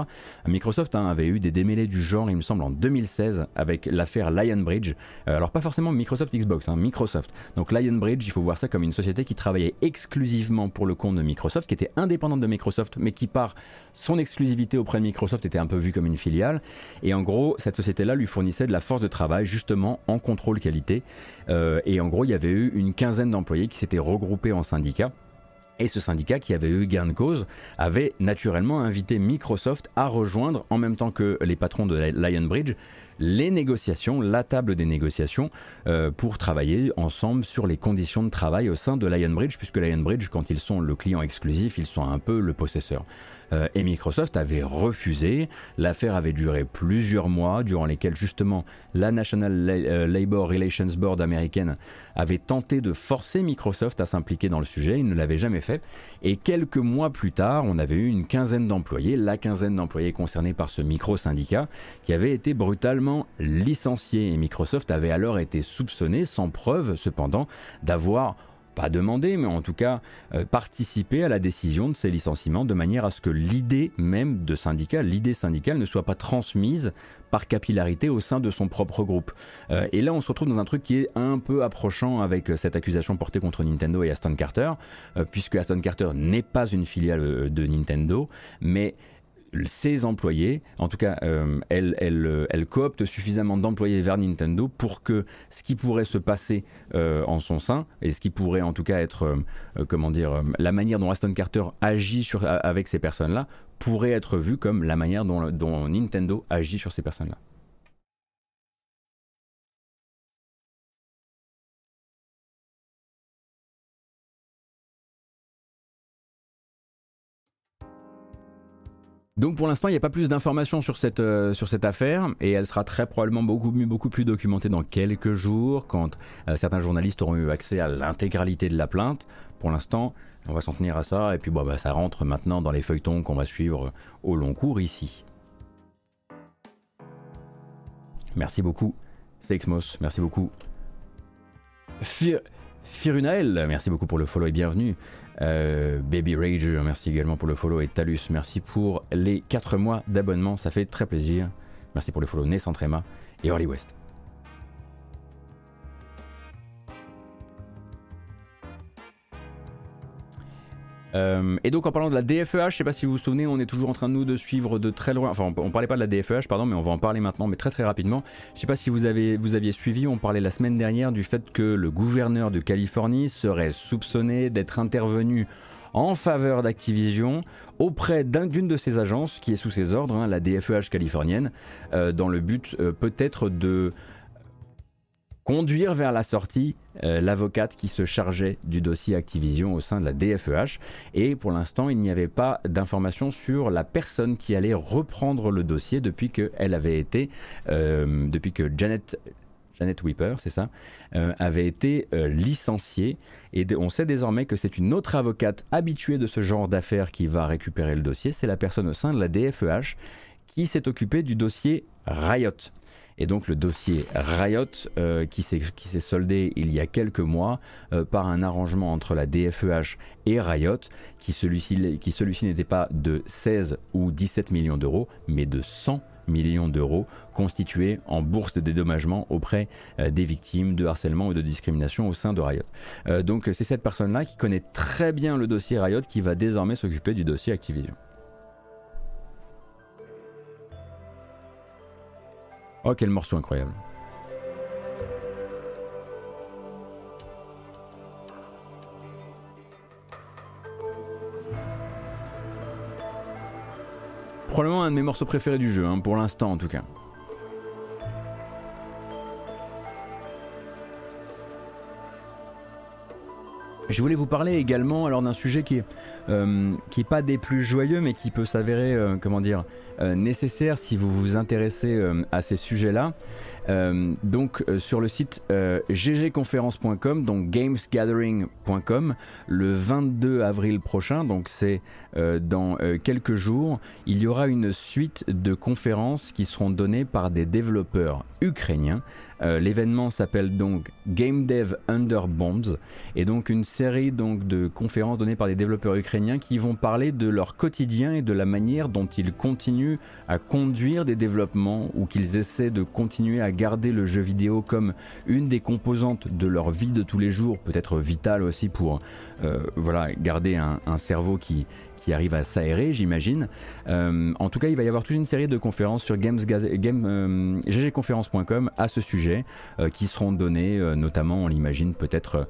Microsoft hein, avait eu des démêlés du genre il me semble en 2016 avec l'affaire Lionbridge. Alors pas forcément Microsoft Xbox hein, Microsoft. Donc Lionbridge il faut voir ça comme une société qui travaillait exclusivement pour le compte de Microsoft, qui était indépendante de Microsoft, mais qui par son exclusivité auprès de Microsoft était un peu vue comme une filiale. Et en gros, cette société-là lui fournissait de la force de travail justement en contrôle qualité. Euh, et en gros, il y avait eu une quinzaine d'employés qui s'étaient regroupés en syndicats. Et ce syndicat qui avait eu gain de cause avait naturellement invité Microsoft à rejoindre, en même temps que les patrons de Lionbridge, les négociations, la table des négociations, euh, pour travailler ensemble sur les conditions de travail au sein de Lionbridge, puisque Lionbridge, quand ils sont le client exclusif, ils sont un peu le possesseur. Euh, et Microsoft avait refusé. L'affaire avait duré plusieurs mois, durant lesquels justement la National euh, Labor Relations Board américaine avait tenté de forcer Microsoft à s'impliquer dans le sujet. Il ne l'avait jamais fait. Et quelques mois plus tard, on avait eu une quinzaine d'employés, la quinzaine d'employés concernés par ce micro-syndicat, qui avait été brutalement licencié. Et Microsoft avait alors été soupçonné, sans preuve cependant, d'avoir pas demander, mais en tout cas euh, participer à la décision de ces licenciements de manière à ce que l'idée même de syndicat, l'idée syndicale ne soit pas transmise par capillarité au sein de son propre groupe. Euh, et là, on se retrouve dans un truc qui est un peu approchant avec euh, cette accusation portée contre Nintendo et Aston Carter, puisque Aston Carter n'est pas une filiale de Nintendo, mais ses employés, en tout cas, euh, elle, elle, coopte suffisamment d'employés vers Nintendo pour que ce qui pourrait se passer euh, en son sein, et ce qui pourrait en tout cas être, euh, comment dire, la manière dont Aston Carter agit avec ces personnes-là, pourrait être vu comme la manière dont Nintendo agit sur ces personnes-là. Donc pour l'instant, il n'y a pas plus d'informations sur cette, euh, sur cette affaire et elle sera très probablement beaucoup, plus documentée dans quelques jours quand euh, certains journalistes auront eu accès à l'intégralité de la plainte. Pour l'instant, on va s'en tenir à ça et puis bah, ça rentre maintenant dans les feuilletons qu'on va suivre au long cours ici. Merci beaucoup, Sexmos, merci beaucoup. Firunael, merci beaucoup pour le follow et bienvenue. Euh, Baby Rage, merci également pour le follow. Et Talus, merci pour les 4 mois d'abonnement, ça fait très plaisir. Merci pour le follow Nessantrema et Early West. Euh, et donc en parlant de la DFEH, je sais pas si vous vous souvenez, on est toujours en train de nous de suivre de très loin. Enfin, on, parlait pas de la DFEH, pardon, mais on va en parler maintenant, mais très très rapidement. Je sais pas si vous avez vous aviez suivi, on parlait la semaine dernière du fait que le gouverneur de Californie serait soupçonné d'être intervenu en faveur d'Activision auprès d'une de ses agences qui est sous ses ordres, hein, la DFEH californienne, euh, dans le but euh, peut-être de conduire vers la sortie euh, l'avocate qui se chargeait du dossier Activision au sein de la DFEH. Et pour l'instant, il n'y avait pas d'informations sur la personne qui allait reprendre le dossier depuis que elle avait été, euh, depuis que Janet Janet Weeper, c'est ça, euh, avait été licenciée. Et on sait désormais que c'est une autre avocate habituée de ce genre d'affaires qui va récupérer le dossier. C'est la personne au sein de la DFEH qui s'est occupée du dossier Riot. Et donc le dossier Riot euh, qui s'est soldé il y a quelques mois euh, par un arrangement entre la DFEH et Riot qui celui-ci celui n'était pas de 16 ou 17 millions d'euros mais de 100 millions d'euros constitués en bourse de dédommagement auprès euh, des victimes de harcèlement ou de discrimination au sein de Riot. donc c'est cette personne-là qui connaît très bien le dossier Riot qui va désormais s'occuper du dossier Activision. Oh, quel morceau incroyable. Probablement un de mes morceaux préférés du jeu, hein, pour l'instant en tout cas. Je voulais vous parler également alors d'un sujet qui est, euh, pas des plus joyeux mais qui peut s'avérer euh, comment dire euh, nécessaire si vous vous intéressez à ces sujets-là. donc sur le site ggconférence.com, donc gamesgathering.com, le 22 avril prochain, donc c'est dans quelques jours, il y aura une suite de conférences qui seront données par des développeurs ukrainiens euh, l'événement s'appelle donc Game Dev Under Bombs. Et donc une série de conférences données par des développeurs ukrainiens qui vont parler de leur quotidien et de la manière dont ils continuent à conduire des développements ou qu'ils essaient de continuer à garder le jeu vidéo comme une des composantes de leur vie de tous les jours, peut-être vitale aussi pour euh, voilà garder un cerveau qui qui arrive à s'aérer, j'imagine. Euh, en tout cas, il va y avoir toute une série de conférences sur games, game, euh, ggconférence.com à ce sujet, euh, qui seront données notamment, on l'imagine, peut-être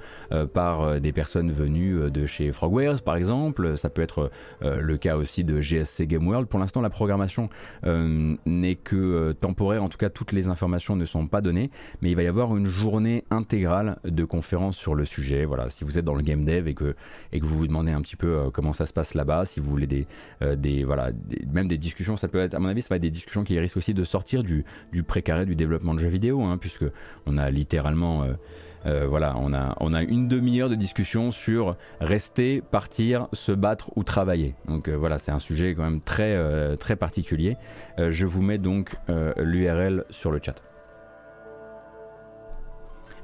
par des personnes venues de chez Frogwares, par exemple. Ça peut être le cas aussi de GSC Game World. Pour l'instant, la programmation n'est que temporaire. En tout cas, toutes les informations ne sont pas données, mais il va y avoir une journée intégrale de conférences sur le sujet. Voilà, si vous êtes dans le game dev et que, et que vous vous demandez un petit peu comment ça se passe là-bas, si vous voulez des, euh, voilà, même des discussions, ça peut être, à mon avis, ça va être des discussions qui risquent aussi de sortir du, du précaré du développement de jeux vidéo, hein, puisque on a littéralement euh, euh, voilà, on a, on a une demi-heure de discussion sur rester, partir, se battre ou travailler. Donc voilà, c'est un sujet quand même très, très particulier. je vous mets donc l'URL sur le chat.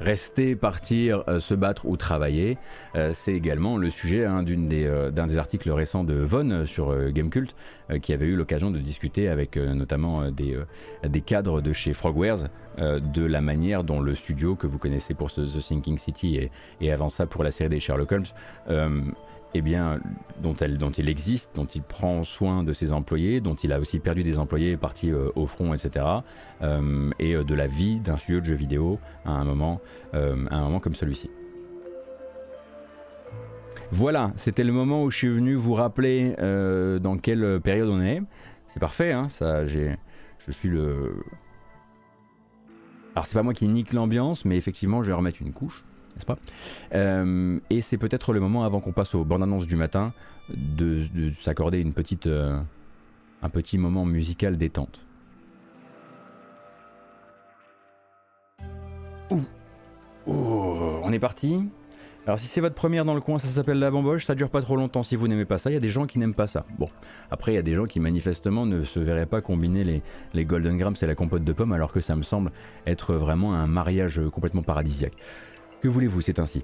Rester, partir, euh, se battre ou travailler, euh, c'est également le sujet hein, euh, d'un des, articles récents de Von sur Gamecult, qui avait eu l'occasion de discuter avec notamment des, des, cadres de chez Frogwares de la manière dont le studio que vous connaissez pour The Thinking City et, et avant ça pour la série des Sherlock Holmes eh bien, dont, elle, dont il existe, dont il prend soin de ses employés, dont il a aussi perdu des employés partis euh, au front, etc. Euh, et euh, de la vie d'un studio de jeux vidéo à un moment, à un moment comme celui-ci. Voilà, c'était le moment où je suis venu vous rappeler dans quelle période on est. C'est parfait, hein, ça, j'ai, je suis le. Alors c'est pas moi qui nique l'ambiance, mais effectivement, je vais remettre une couche pas? Euh, Et c'est peut-être le moment, avant qu'on passe aux bandes annonces du matin, de, s'accorder une petite, euh, un petit moment musical détente. Ouh. Oh, on est parti? Alors si c'est votre première dans le coin, ça s'appelle la bamboche, ça dure pas trop longtemps si vous n'aimez pas ça. Il y a des gens qui n'aiment pas ça. Bon, après il y a des gens qui manifestement ne se verraient pas combiner les, les Golden Grams et la compote de pommes alors que ça me semble être vraiment un mariage complètement paradisiaque. Que voulez-vous, c'est ainsi.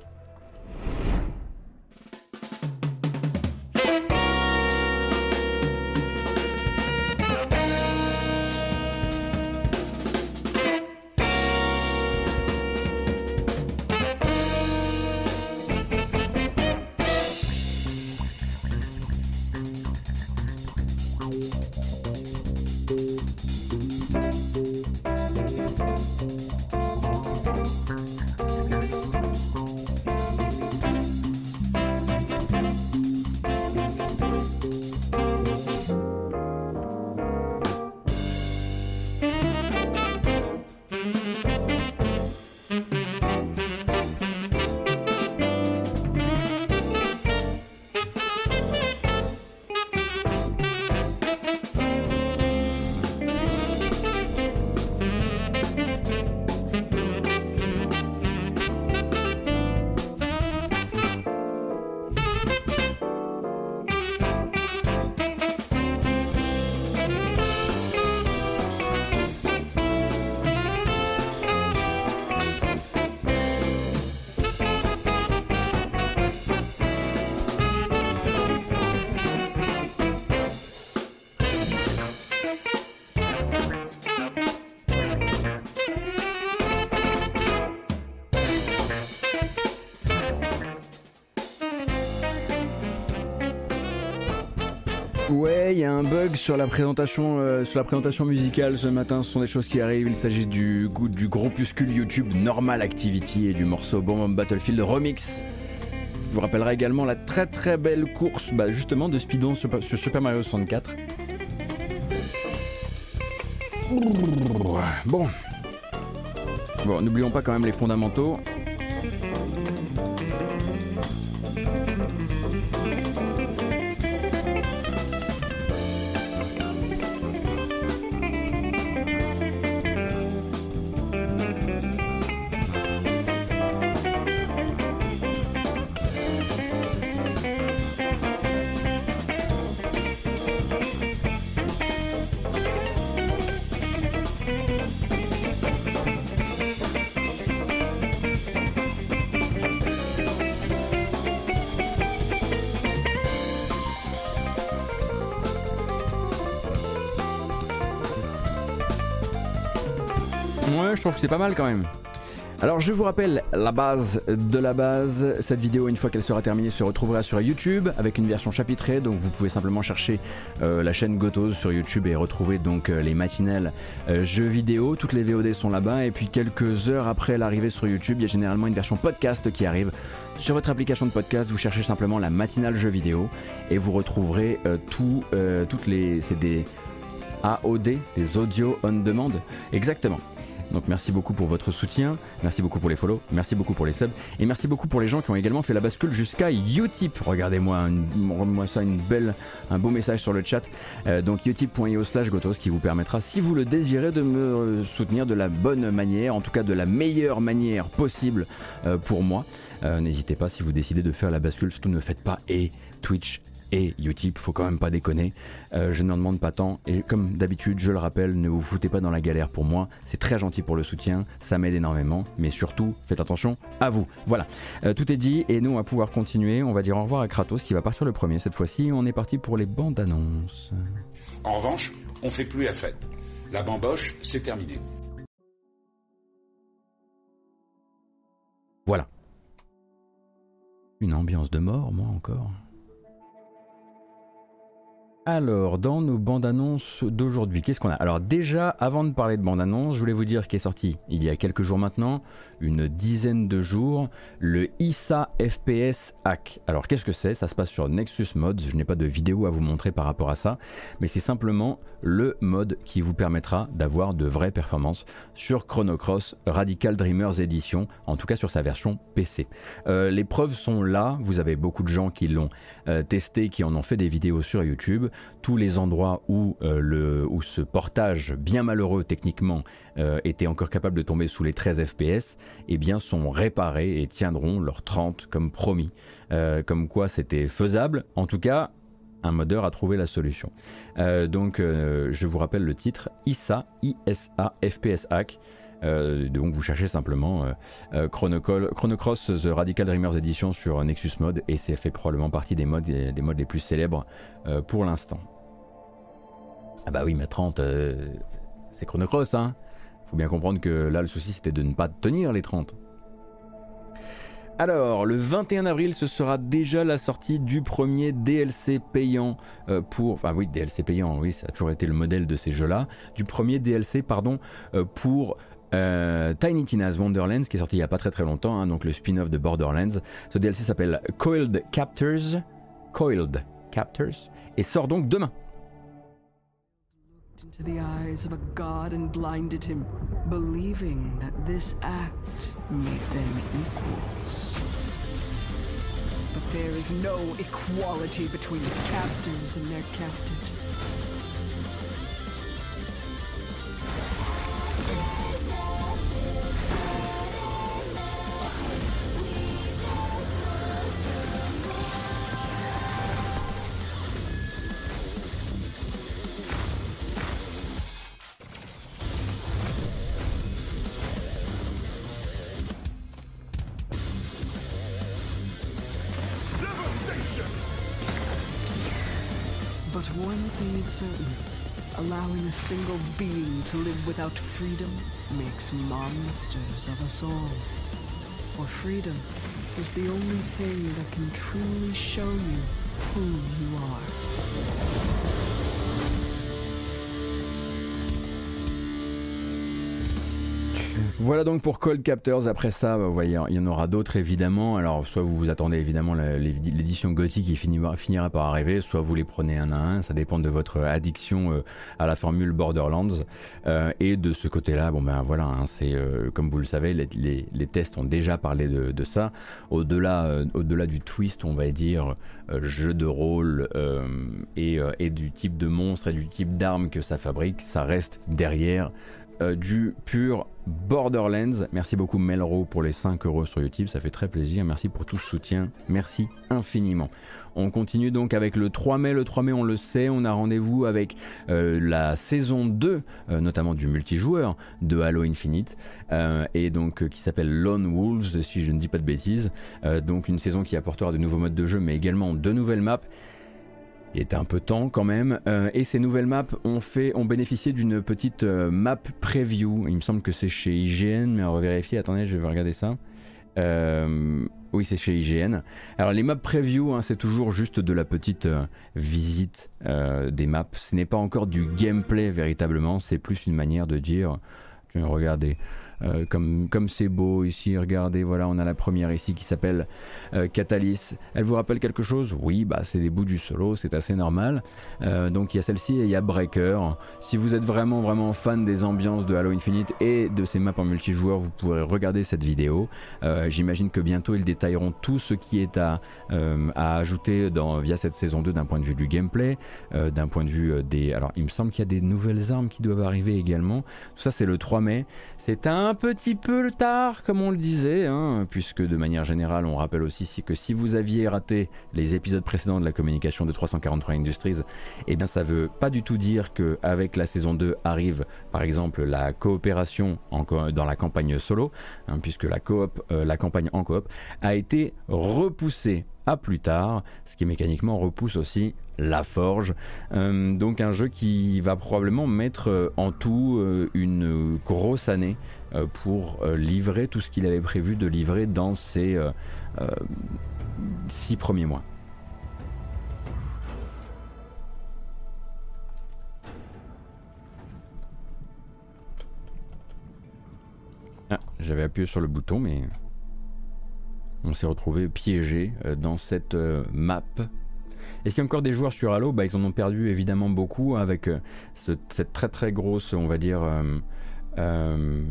Il y a un bug sur la présentation, euh, sur la présentation musicale ce matin. Ce sont des choses qui arrivent. Il s'agit du, du groupuscule YouTube Normal Activity et du morceau Bomb Battlefield Remix. Je vous rappellerai également la très très belle course, bah, justement, de Speedon sur, sur Super Mario 64. Bon. Bon, n'oublions pas quand même les fondamentaux. C'est pas mal quand même. Alors je vous rappelle la base de la base. Cette vidéo, une fois qu'elle sera terminée, se retrouvera sur YouTube avec une version chapitrée. Donc vous pouvez simplement chercher euh, la chaîne Gotos sur YouTube et retrouver donc euh, les matinales euh, jeux vidéo. Toutes les VOD sont là-bas. Et puis quelques heures après l'arrivée sur YouTube, il y a généralement une version podcast qui arrive. Sur votre application de podcast, vous cherchez simplement la matinale jeux vidéo et vous retrouverez tout, toutes les. C'est des AOD, des audio on demand. Exactement. Donc merci beaucoup pour votre soutien, merci beaucoup pour les follow, merci beaucoup pour les subs et merci beaucoup pour les gens qui ont également fait la bascule jusqu'à Utip. Regardez-moi, moi ça une belle, un beau message sur le chat. Euh, donc utip.io slash gotos qui vous permettra, si vous le désirez, de me euh, soutenir de la bonne manière, en tout cas de la meilleure manière possible euh, pour moi. N'hésitez pas si vous décidez de faire la bascule, surtout ne faites pas et Twitch et Utip, faut quand même pas déconner. Euh, je n'en demande pas tant et comme d'habitude, je le rappelle, ne vous foutez pas dans la galère pour moi. C'est très gentil pour le soutien, ça m'aide énormément, mais surtout, faites attention à vous. Voilà, euh, tout est dit et nous on va pouvoir continuer. On va dire au revoir à Kratos qui va partir le premier cette fois-ci. On est parti pour les bandes annonces. En revanche, on fait plus la fête. La bamboche, c'est terminé. Voilà. Une ambiance de mort, moi encore. Alors, dans nos bandes annonces d'aujourd'hui, qu'est-ce qu'on a? Alors déjà, avant de parler de bandes annonces, je voulais vous dire qu'est sorti il y a quelques jours maintenant, une dizaine de jours, le ISA FPS Hack. Alors qu'est-ce que c'est? Ça se passe sur Nexus Mods, je n'ai pas de vidéo à vous montrer par rapport à ça, mais c'est simplement le mode qui vous permettra d'avoir de vraies performances sur Chrono Cross Radical Dreamers Edition, en tout cas sur sa version PC. Euh, les preuves sont là, vous avez beaucoup de gens qui l'ont euh, testé, qui en ont fait des vidéos sur YouTube tous les endroits où, euh, le, où ce portage, bien malheureux techniquement, euh, était encore capable de tomber sous les 13 FPS, eh bien sont réparés et tiendront leurs 30 comme promis. Euh, comme quoi c'était faisable. En tout cas, un modeur a trouvé la solution. donc je vous rappelle le titre ISA, ISA FPS Hack. Donc vous cherchez simplement Chrono, Cross The Radical Dreamers Edition sur Nexus Mode et c'est fait probablement partie des modes, des modes les plus célèbres pour l'instant. Ah bah oui, mais 30, euh, c'est chronocross, hein. Faut bien comprendre que là, le souci, c'était de ne pas tenir les 30. Alors, le 21 avril, ce sera déjà la sortie du premier DLC payant euh, pour... Enfin oui, DLC payant, oui, ça a toujours été le modèle de ces jeux-là. Du premier DLC, pardon, euh, pour... Tiny Tina's Wonderlands qui est sorti il n'y a pas très très longtemps, hein, donc le spin-off de Borderlands. Ce DLC s'appelle Coiled Captors, Coiled Captors, et sort donc demain. into the eyes of a god and blinded him, believing that this act made them equals. But there is no equality between captors and their captives. A single being to live without freedom makes monsters of us all. For freedom is the only thing that can truly show you who you are. Voilà donc pour Cold Captors. Après ça, bah, il y en aura d'autres évidemment. Alors, soit vous vous attendez évidemment l'édition gothique qui finira, par arriver, soit vous les prenez un à un. Ça dépend de votre addiction euh, à la formule Borderlands. Euh, et de ce côté-là, bon ben voilà, hein, c'est euh, comme vous le savez, les, tests ont déjà parlé de, ça. Au-delà, au-delà du twist, on va dire jeu de rôle et, et du type de monstre et du type d'armes que ça fabrique, ça reste derrière euh, du pur Borderlands. Merci beaucoup Melro pour les 5 euros sur YouTube, ça fait très plaisir. Merci pour tout soutien, merci infiniment. On continue donc avec le 3 mai. Le 3 mai, on le sait, on a rendez-vous avec euh, la saison 2, euh, notamment du multijoueur de Halo Infinite, et donc qui s'appelle Lone Wolves, si je ne dis pas de bêtises. Donc une saison qui apportera de nouveaux modes de jeu, mais également de nouvelles maps. Il était un peu temps quand même. Euh, et ces nouvelles maps ont, fait, ont bénéficié d'une petite euh, map preview. Il me semble que c'est chez IGN, mais on va vérifier. Attendez, je vais regarder ça. Euh, oui, c'est chez IGN. Alors les maps preview, hein, c'est toujours juste de la petite visite des maps. Ce n'est pas encore du gameplay véritablement. C'est plus une manière de dire, regardez. Euh, comme c'est beau ici, regardez, voilà, on a la première ici qui s'appelle euh, Catalyst. Elle vous rappelle quelque chose? Oui, bah c'est des bouts du solo, c'est assez normal. Euh, donc il y a celle-ci et il y a Breaker. Si vous êtes vraiment vraiment fan des ambiances de Halo Infinite et de ces maps en multijoueur, vous pourrez regarder cette vidéo. Euh, J'imagine que bientôt ils détailleront tout ce qui est à, ajouter via cette saison 2 d'un point de vue du gameplay, d'un point de vue des... Alors il me semble qu'il y a des nouvelles armes qui doivent arriver également. Tout ça c'est le 3 mai. C'est un petit peu tard comme on le disait, hein, puisque de manière générale on rappelle aussi si- que si vous aviez raté les épisodes précédents de la communication de 343 Industries, eh bien ça veut pas du tout dire que avec la saison 2 arrive par exemple la coopération dans la campagne solo, hein, puisque la coop, euh, la campagne en coop a été repoussée à plus tard, ce qui mécaniquement repousse aussi la forge. Euh, donc un jeu qui va probablement mettre euh, en tout une grosse année pour euh, livrer tout ce qu'il avait prévu de livrer dans ces euh, euh, six premiers mois. Ah, j'avais appuyé sur le bouton, mais on s'est retrouvé piégé euh, dans cette euh, map. Est-ce qu'il y a encore des joueurs sur Halo? Bah, Ils en ont perdu évidemment beaucoup avec euh, ce- cette très très grosse, on va dire, euh, euh,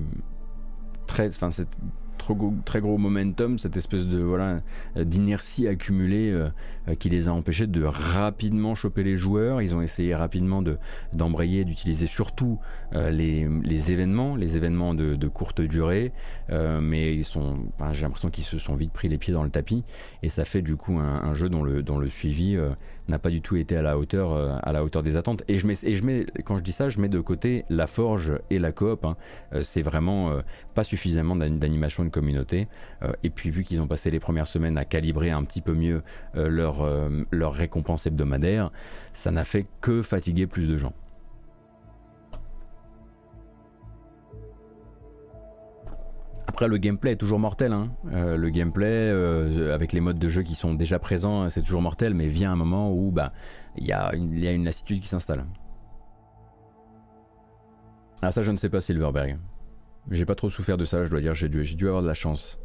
très, enfin, cette trop très gros momentum, cette espèce de voilà euh, d'inertie accumulée euh, euh, qui les a empêchés de rapidement choper les joueurs. Ils ont essayé rapidement de d'embrayer, d'utiliser surtout les, les événements, les événements de, courte durée, mais ils sont, j'ai l'impression qu'ils se sont vite pris les pieds dans le tapis et ça fait du coup un, un jeu dont le dont le suivi n'a pas du tout été à la hauteur euh, à la hauteur des attentes. Et je mets quand je dis ça, je mets de côté la forge et la coop. hein. Euh, c'est vraiment euh, pas suffisamment d'an- d'animation de communauté. Et puis vu qu'ils ont passé les premières semaines à calibrer un petit peu mieux leur leur récompense hebdomadaire, ça n'a fait que fatiguer plus de gens. Après, le gameplay est toujours mortel. hein. Euh, le gameplay, euh, avec les modes de jeu qui sont déjà présents, c'est toujours mortel, mais vient un moment où bah, il y, a une- lassitude qui s'installe. Ah, ça, je ne sais pas, Silverberg. J'ai pas trop souffert de ça, je dois dire, j'ai dû avoir de la chance.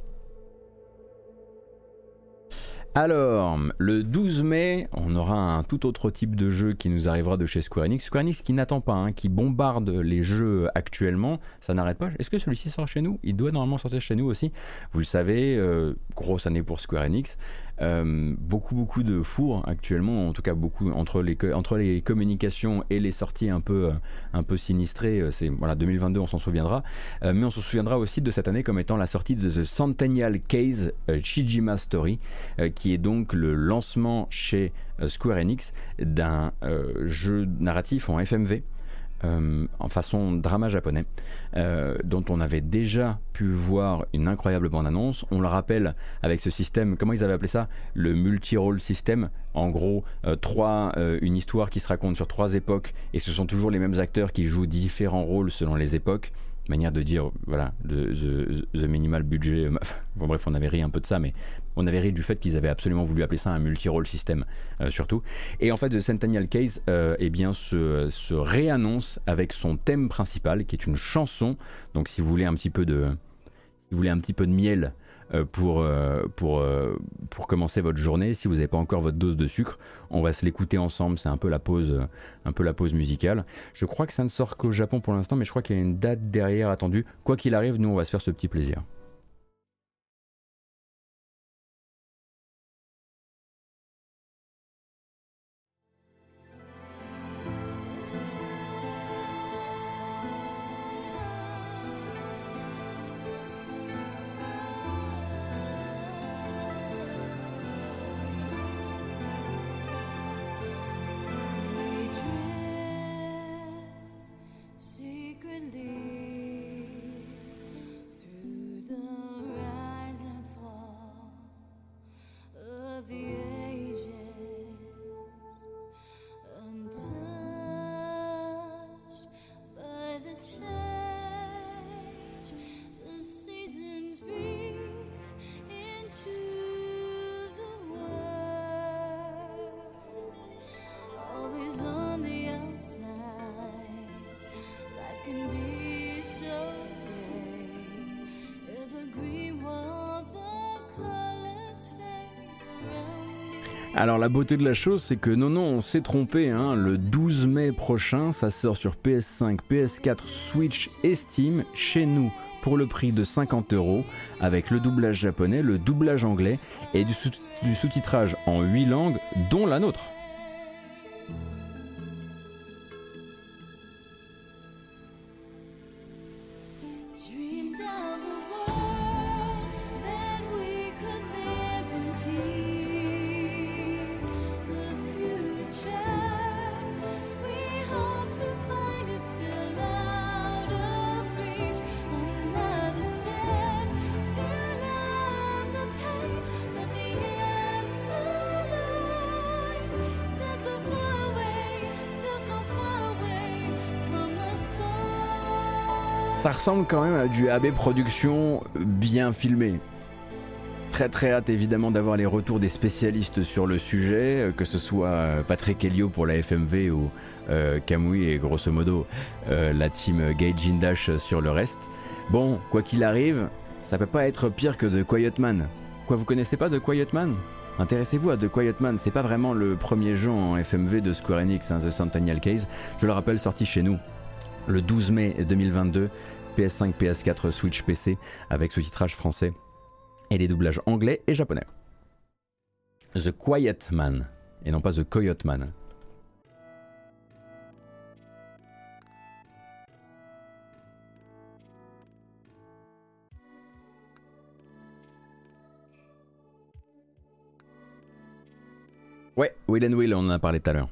Alors, le 12 mai, on aura un tout autre type de jeu qui nous arrivera de chez Square Enix. Square Enix qui n'attend pas, hein, qui bombarde les jeux actuellement, ça n'arrête pas. Est-ce que celui-ci sort chez nous? Il doit normalement sortir chez nous aussi. Vous le savez, euh, grosse année pour Square Enix. Euh, beaucoup beaucoup de fours actuellement, en tout cas beaucoup entre les communications et les sorties un peu euh, un peu sinistrées. euh, C'est voilà 2022, on s'en souviendra, mais on se souviendra aussi de cette année comme étant la sortie de The Centennial Case euh, Chijima Story, qui est donc le lancement chez Square Enix d'un jeu narratif en FMV. Euh, en façon drama japonais, euh, dont on avait déjà pu voir une incroyable bande-annonce. On le rappelle avec ce système, comment ils avaient appelé ça? Le multi-role system. En gros, euh, trois, une histoire qui se raconte sur trois époques, et ce sont toujours les mêmes acteurs qui jouent différents rôles selon les époques. Manière de dire, voilà, de, the, minimal budget. Bon, bref, on avait ri un peu de ça, mais on avait ri du fait qu'ils avaient absolument voulu appeler ça un multi-role système, surtout. Et en fait, The Centennial Case, eh bien, se, se réannonce avec son thème principal, qui est une chanson. Donc, si vous voulez un petit peu de, si vous voulez un petit peu de miel euh, pour, euh, pour, euh, pour commencer votre journée. Si vous n'avez pas encore votre dose de sucre, on va se l'écouter ensemble. C'est un peu la pause, un peu la pause musicale. Je crois que ça ne sort qu'au Japon pour l'instant, mais je crois qu'il y a une date derrière attendue. Quoi qu'il arrive, nous on va se faire ce petit plaisir. Alors la beauté de la chose, c'est que non, non, on s'est trompé. Hein. Le 12 mai prochain, ça sort sur PS5, PS4, Switch et Steam chez nous pour le prix de 50 euros avec le doublage japonais, le doublage anglais et du sous-titrage en 8 langues, dont la nôtre. Ressemble quand même à du AB Production bien filmé. Très très hâte évidemment d'avoir les retours des spécialistes sur le sujet, euh, que ce soit euh, Patrick Helio pour la FMV ou euh, Kamui et grosso modo la team Gaijin Dash sur le reste. Bon, quoi qu'il arrive, ça peut pas être pire que The Quiet Man. Quoi, vous connaissez pas The Quiet Man? Intéressez-vous à The Quiet Man, c'est pas vraiment le premier jeu en FMV de Square Enix, hein, The Centennial Case. Je le rappelle, sorti chez nous le 12 mai 2022 PS5, PS4, Switch, PC avec sous-titrage français et les doublages anglais et japonais. The Quiet Man et non pas The Coyote Man. Ouais, Will and Will, on en a parlé tout à l'heure.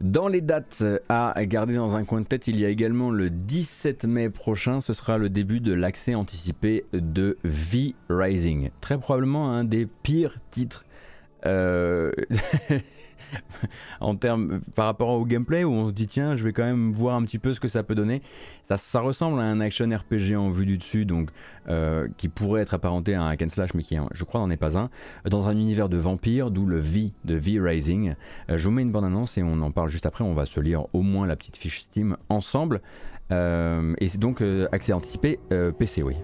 Dans les dates à garder dans un coin de tête, il y a également le 17 mai prochain, ce sera le début de l'accès anticipé de V Rising. Très probablement un des pires titres euh, en termes par rapport au gameplay où on se dit tiens je vais quand même voir un petit peu ce que ça peut donner. Ça, ressemble à un action RPG en vue du dessus donc euh, qui pourrait être apparenté à un hack and slash mais qui je crois n'en est pas un. Dans un univers de vampires d'où le V de V Rising euh, je vous mets une bande annonce et on en parle juste après. On va se lire au moins la petite fiche Steam ensemble. Euh, et c'est donc accès anticipé PC oui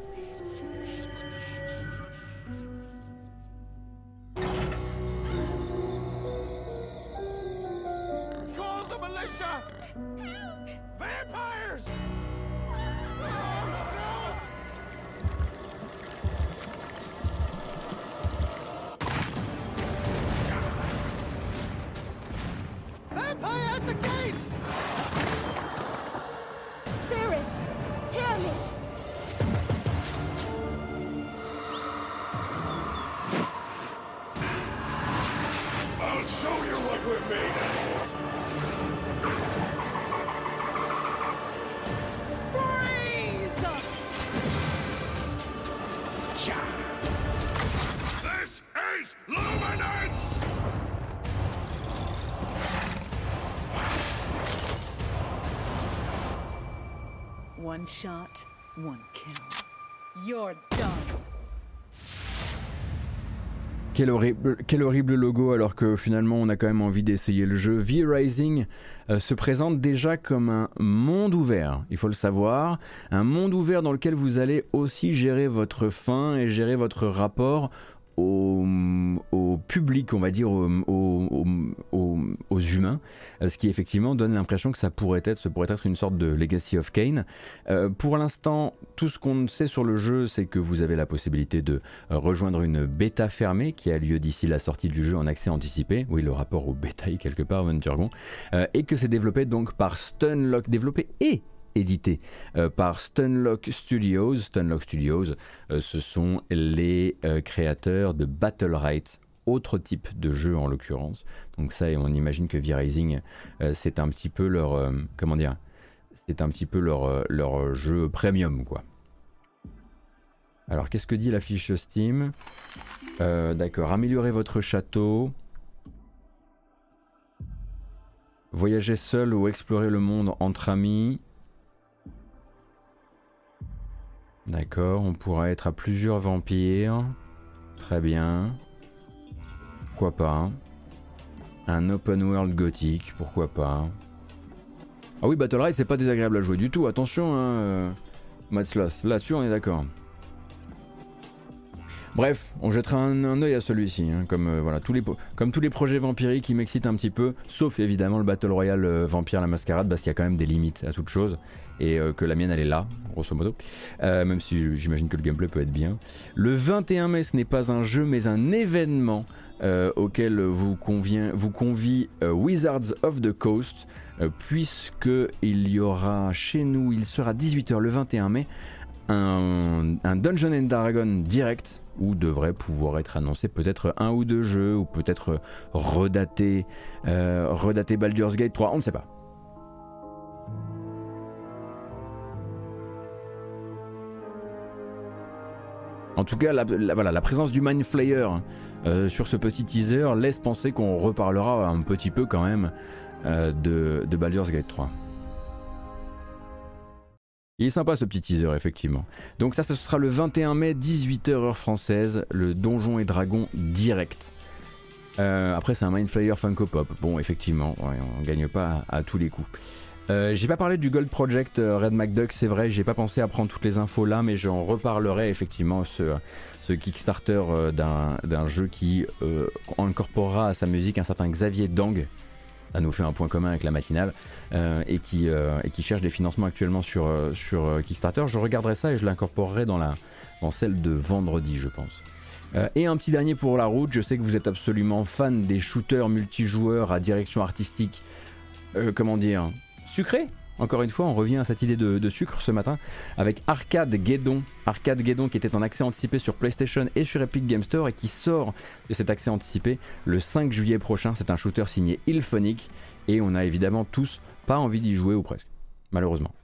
One shot, one kill. You're done. Quel horrible, logo alors que finalement on a quand même envie d'essayer le jeu. V-Rising euh, se présente déjà comme un monde ouvert, il faut le savoir. Un monde ouvert dans lequel vous allez aussi gérer votre faim et gérer votre rapport au, public, on va dire, aux, humains, euh, ce qui effectivement donne l'impression que ça pourrait être, pourrait être une sorte de Legacy of Kane. Euh, pour l'instant, tout ce qu'on sait sur le jeu, c'est que vous avez la possibilité de euh, rejoindre une bêta fermée qui a lieu d'ici la sortie du jeu en accès anticipé. Oui, le rapport au bêta quelque part, Von Turgon, et que c'est développé donc par Stunlock, développé et édité euh, par Stunlock Studios. Stunlock Studios, euh, ce sont les euh, créateurs de Battle Right, autre type de jeu en l'occurrence. Donc ça, on imagine que V-Rising, c'est un petit peu leur, comment dire, c'est un petit peu leur, leur jeu premium, quoi. Alors, qu'est-ce que dit la fiche Steam? D'accord, améliorer votre château. Voyager seul ou explorer le monde entre amis. D'accord, on pourra être à plusieurs vampires. Très bien. Pourquoi pas Un open world gothique, pourquoi pas Ah oui, Battle Ride, c'est pas désagréable à jouer du tout, attention, hein, euh, là-dessus on est d'accord. Bref, on jettera un, œil à celui-ci, hein, comme, euh, voilà, tous les, comme tous les projets vampiriques qui m'excitent un petit peu, sauf évidemment le Battle Royale euh, Vampire la Mascarade, parce qu'il y a quand même des limites à toute chose, et euh, que la mienne elle est là, grosso modo, même si j'imagine que le gameplay peut être bien. Le 21 mai, ce n'est pas un jeu, mais un événement auquel vous, convient, vous convie Wizards of the Coast, puisque il y aura chez nous, il sera 18h le 21 mai, un, un Dungeon and Dragon direct où devrait pouvoir être annoncé peut-être un ou deux jeux, ou peut-être redater, euh, redater Baldur's Gate 3, on ne sait pas. En tout cas, la, présence du Mind Flayer euh, sur ce petit teaser laisse penser qu'on reparlera un petit peu quand même euh, de, Baldur's Gate 3. Il est sympa ce petit teaser, effectivement. Donc ça, ce sera le 21 mai, 18h heure française, le Donjon et Dragon direct. Euh, après, c'est un Mind Flayer Funko Pop. Bon, effectivement, on gagne pas à, tous les coups. Euh, j'ai pas parlé du Gold Project euh, Red McDuck, c'est vrai, j'ai pas pensé à prendre toutes les infos là, mais j'en reparlerai effectivement ce, Kickstarter d'un jeu qui incorporera à sa musique un certain Xavier Dang, ça nous fait un point commun avec la matinale, euh, et, qui, euh, cherche des financements actuellement sur, euh, Kickstarter. Je regarderai ça et je l'incorporerai dans, dans celle de vendredi, je pense. et un petit dernier pour la route, je sais que vous êtes absolument fan des shooters multijoueurs à direction artistique, comment dire, sucré encore une fois, on revient à cette idée de, sucre ce matin avec Arcade Guédon. Arcade Guédon qui était en accès anticipé sur PlayStation et sur Epic Game Store et qui sort de cet accès anticipé le 5 juillet prochain. C'est un shooter signé Ilphonic et on a évidemment tous pas envie d'y jouer ou presque, malheureusement.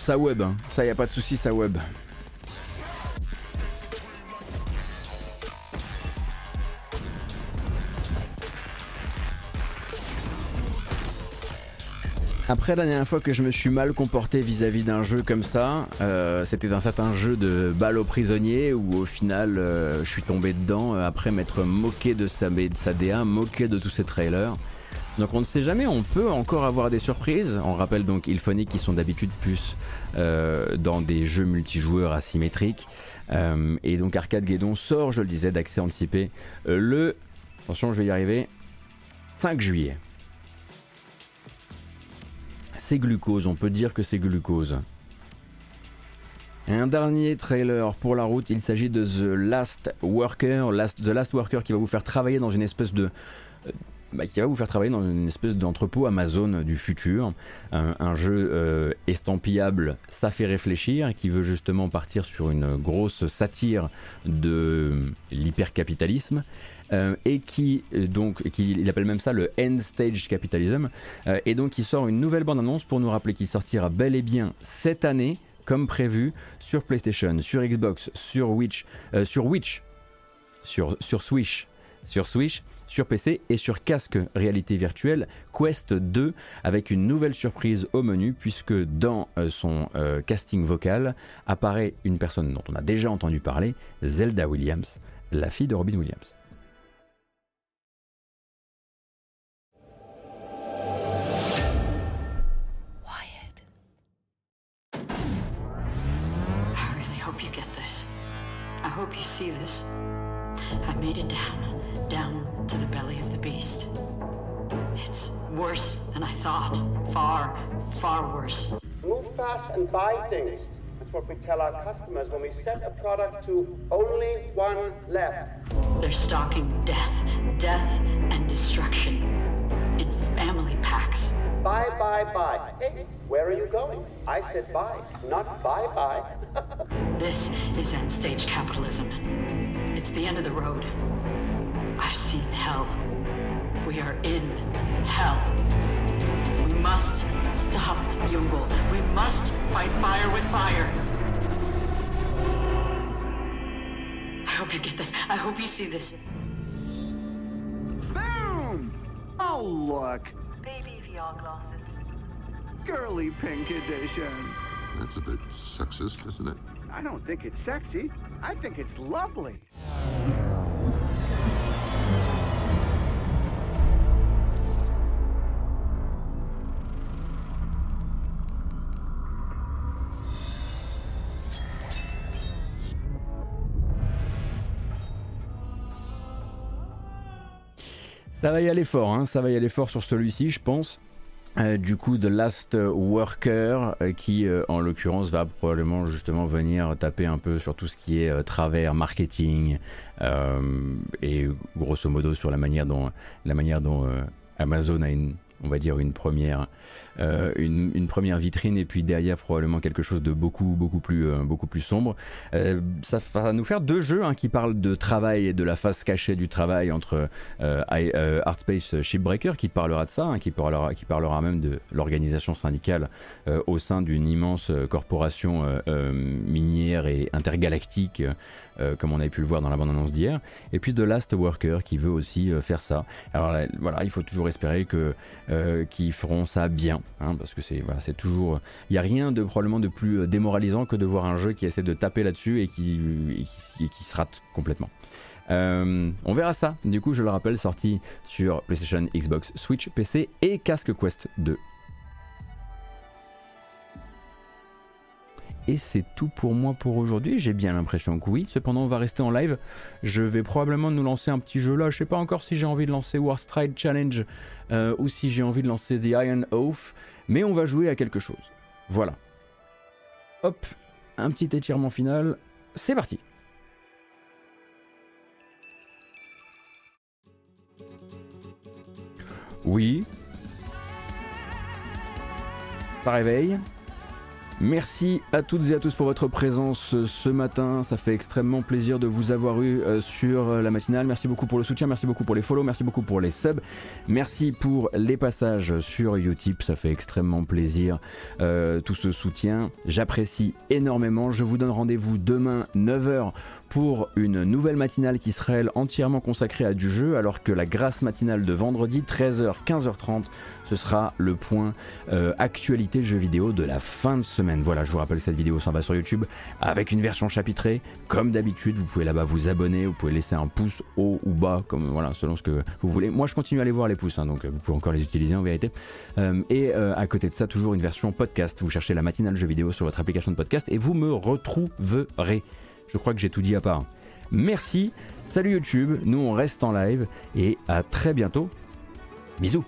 Ça web, hein. ça y a pas de souci, ça web. Après la dernière fois que je me suis mal comporté vis-à-vis d'un jeu comme ça, euh, c'était un certain jeu de balle aux prisonniers où au final euh, je suis tombé dedans euh, après m'être moqué de sa, de sa DA, moqué de tous ces trailers. Donc on ne sait jamais, on peut encore avoir des surprises. On rappelle donc Ilphonic qui sont d'habitude plus dans des jeux multijoueurs asymétriques. Euh, et donc Arcade Guédon sort, je le disais, d'accès anticipé euh, le... Attention, je vais y arriver. 5 juillet. C'est glucose, on peut dire que c'est glucose. Un dernier trailer pour la route, il s'agit de The Last Worker, The Last Worker qui va vous faire travailler dans une espèce de... Euh, bah, qui va vous faire travailler dans une espèce d'entrepôt Amazon du futur, un, jeu euh, estampillable, ça fait réfléchir, qui veut justement partir sur une grosse satire de l'hypercapitalisme. Euh, et qui donc qui, il appelle même ça le end stage capitalism et donc il sort une nouvelle bande annonce pour nous rappeler qu'il sortira bel et bien cette année comme prévu sur PlayStation, sur Xbox, sur Witch, euh, sur Witch, sur, sur Switch, sur Switch, sur PC et sur casque réalité virtuelle Quest 2 avec une nouvelle surprise au menu puisque dans euh, son euh, casting vocal apparaît une personne dont on a déjà entendu parler, Zelda Williams, la fille de Robin Williams. hope you see this. I made it down, worse than I thought. Far, far worse. Move fast and buy things. That's what we tell our customers when we set a product to only one left. They're stocking death, death and destruction in family packs. Buy, buy, buy. Hey, where are you going? I said buy, not buy, buy. this is end stage capitalism. It's the end of the road. I've seen hell. We are in hell. We must stop Yungul. We must fight fire with fire. I hope you get this. I hope you see this. Boom! Oh, look. Baby VR glasses. Girly pink edition. That's a bit sexist, isn't it? I don't think it's sexy. I think it's lovely. Ça va y aller fort, hein ça va y aller fort sur celui-ci, je pense. Euh, du coup, The Last Worker, euh, qui euh, en l'occurrence va probablement justement venir taper un peu sur tout ce qui est travers marketing et grosso modo sur la manière dont, la manière dont Amazon a une, on va dire une première euh, une, première vitrine et puis derrière probablement quelque chose de beaucoup beaucoup plus euh, beaucoup plus sombre. Euh, ça va nous faire deux jeux hein, qui parlent de travail et de la face cachée du travail entre Artspace Shipbreaker qui parlera de ça, hein, qui parlera qui parlera même de l'organisation syndicale au sein d'une immense corporation minière et intergalactique euh, comme on avait pu le voir dans la bande-annonce d'hier. Et puis The Last Worker qui veut aussi euh, faire ça. Alors voilà, il faut toujours espérer que euh, qu'ils feront ça bien, hein, parce que c'est voilà, toujours, il n'y a rien de probablement de plus démoralisant que de voir un jeu qui essaie de taper là-dessus et qui, et qui, se rate complètement. on verra ça. Du coup, je le rappelle, sorti sur PlayStation, Xbox, Switch, PC et Casque Quest 2 Et c'est tout pour moi pour aujourd'hui. J'ai bien l'impression que oui. Cependant, on va rester en live. Je vais probablement nous lancer un petit jeu là. Je sais pas encore si j'ai envie de lancer Warstride Challenge euh, ou si j'ai envie de lancer The Iron Oath. Mais on va jouer à quelque chose. Voilà. Hop, un petit étirement final. C'est parti. Oui. Ça réveille. Merci à toutes et à tous pour votre présence ce matin. Ça fait extrêmement plaisir de vous avoir eu euh, sur la matinale. Merci beaucoup pour le soutien, merci beaucoup pour les follow, merci beaucoup pour les subs, merci pour les passages sur Utip. Ça fait extrêmement plaisir euh, tout ce soutien. J'apprécie énormément. Je vous donne rendez-vous demain 9h pour une nouvelle matinale qui sera elle entièrement consacrée à du jeu alors que la grâce matinale de vendredi 13h 15h30 ce sera le point euh, actualité jeux vidéo de la fin de semaine. Voilà, je vous rappelle que cette vidéo s'en va sur YouTube avec une version chapitrée. Comme d'habitude, vous pouvez là-bas vous abonner, vous pouvez laisser un pouce haut ou bas, comme voilà, selon ce que vous voulez. Moi, je continue à aller voir les pouces, hein, donc vous pouvez encore les utiliser en vérité. Euh, et euh, à côté de ça, toujours une version podcast. Vous cherchez la matinale jeux vidéo sur votre application de podcast et vous me retrouverez. Je crois que j'ai tout dit à part. Merci, salut YouTube, nous on reste en live et à très bientôt. Bisous